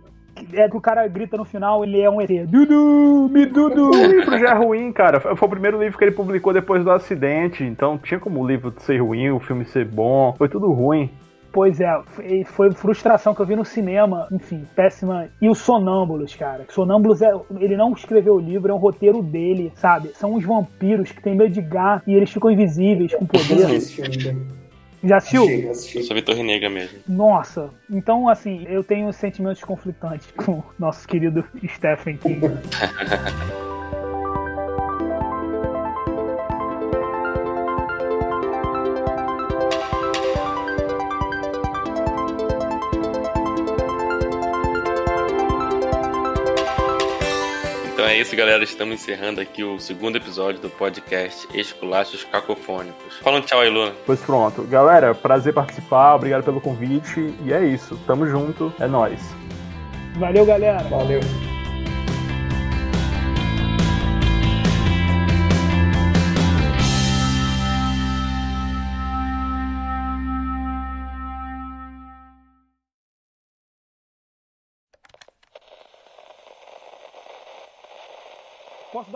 É que o cara grita no final, ele é um ET. Dudu, me Dudu. O livro já é ruim, cara. Foi o primeiro livro que ele publicou depois do acidente, então tinha como o livro ser ruim, o filme ser bom. Foi tudo ruim. Pois é, foi- frustração que eu vi no cinema, enfim, péssima. E o Sonâmbulos, cara. Sonâmbulos, é, ele não escreveu o livro, é um roteiro dele, sabe? São uns vampiros que têm medo de gato e eles ficam invisíveis, com Não poder. Já assistiu? Assisti, Eu assisti. só vi Torre Negra mesmo. Nossa, então assim, eu tenho sentimentos conflitantes [laughs] com o nosso querido Stephen King. [laughs] é isso, galera. Estamos encerrando aqui o segundo episódio do podcast Esculachos Cacofônicos. Fala um tchau aí, Luna. Pois pronto. Galera, prazer participar, obrigado pelo convite. E é isso. Tamo junto, é nóis. Valeu, galera. Valeu.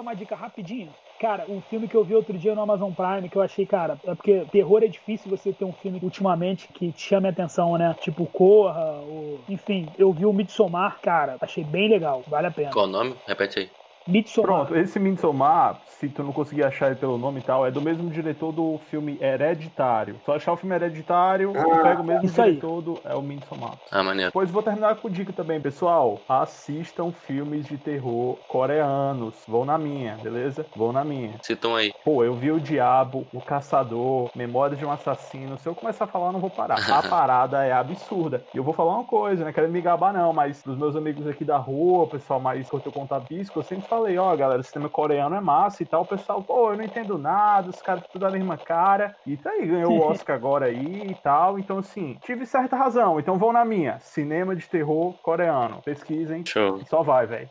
Dar uma dica rapidinho? Cara, um filme que eu vi outro dia no Amazon Prime que eu achei, cara, é porque terror é difícil você ter um filme ultimamente que te chame a atenção, né? Tipo Corra, ou... enfim, eu vi o Midsommar, cara, achei bem legal, vale a pena. Qual o nome? Repete aí. Midsommar. Pronto, esse Midsommar, se tu não conseguir achar ele pelo nome e tal, é do mesmo diretor do filme Hereditário. Só achar o filme Hereditário, tu pega o mesmo Isso aí. diretor do... É o Midsommar. Ah, maneiro. Pois vou terminar com dica também, pessoal. Assistam filmes de terror coreanos. Vão na minha, beleza? Vão na minha. Citam aí. Pô, eu vi o Diabo, o Caçador, Memórias de um Assassino. Se eu começar a falar, eu não vou parar. [laughs] A parada é absurda. E eu vou falar uma coisa, né? Quero me gabar, não, mas dos meus amigos aqui da rua, o pessoal mais que eu tenho contato disco, eu sempre falei, ó, galera, o cinema coreano é massa e tal. O pessoal, pô, eu não entendo nada, os caras tudo da mesma cara. E tá aí, ganhou o [laughs] Oscar agora aí e tal. Então, assim, tive certa razão. Então vão na minha. Cinema de terror coreano. Pesquisem. Show. Só vai, velho.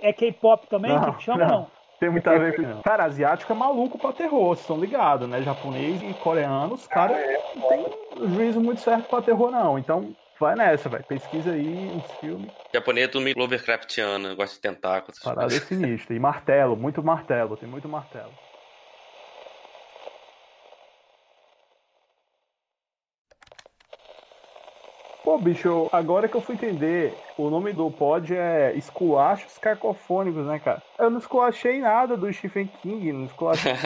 É K-pop também Não, que chama não. não? Tem muito a ver com [laughs] isso. Cara, asiático é maluco pra terror, vocês estão ligados, né? Japonês e coreano, os caras não tem juízo muito certo pra terror, não. Então, vai nessa, velho. Pesquisa aí uns filmes. Japonês é tudo meio Lovecraftiano, eu gosto de tentáculos. Parada sinistra. E martelo, muito martelo, tem muito martelo. Pô, bicho, agora que eu fui entender, o nome do pod é Esculachos Cacofônicos, né, cara? Eu não esculachei nada do Stephen King, não esculachei. [laughs]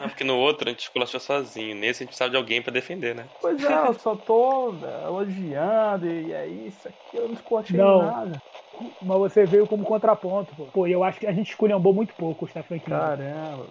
Não, porque no outro a gente esculachou sozinho. Nesse a gente precisava de alguém pra defender, né? Pois é, eu só tô elogiando e é isso aqui, eu não esculachei Não. nada. Mas você veio como contraponto, pô. Pô, e eu acho que a gente esculhambou muito pouco o Stephen King. Caramba.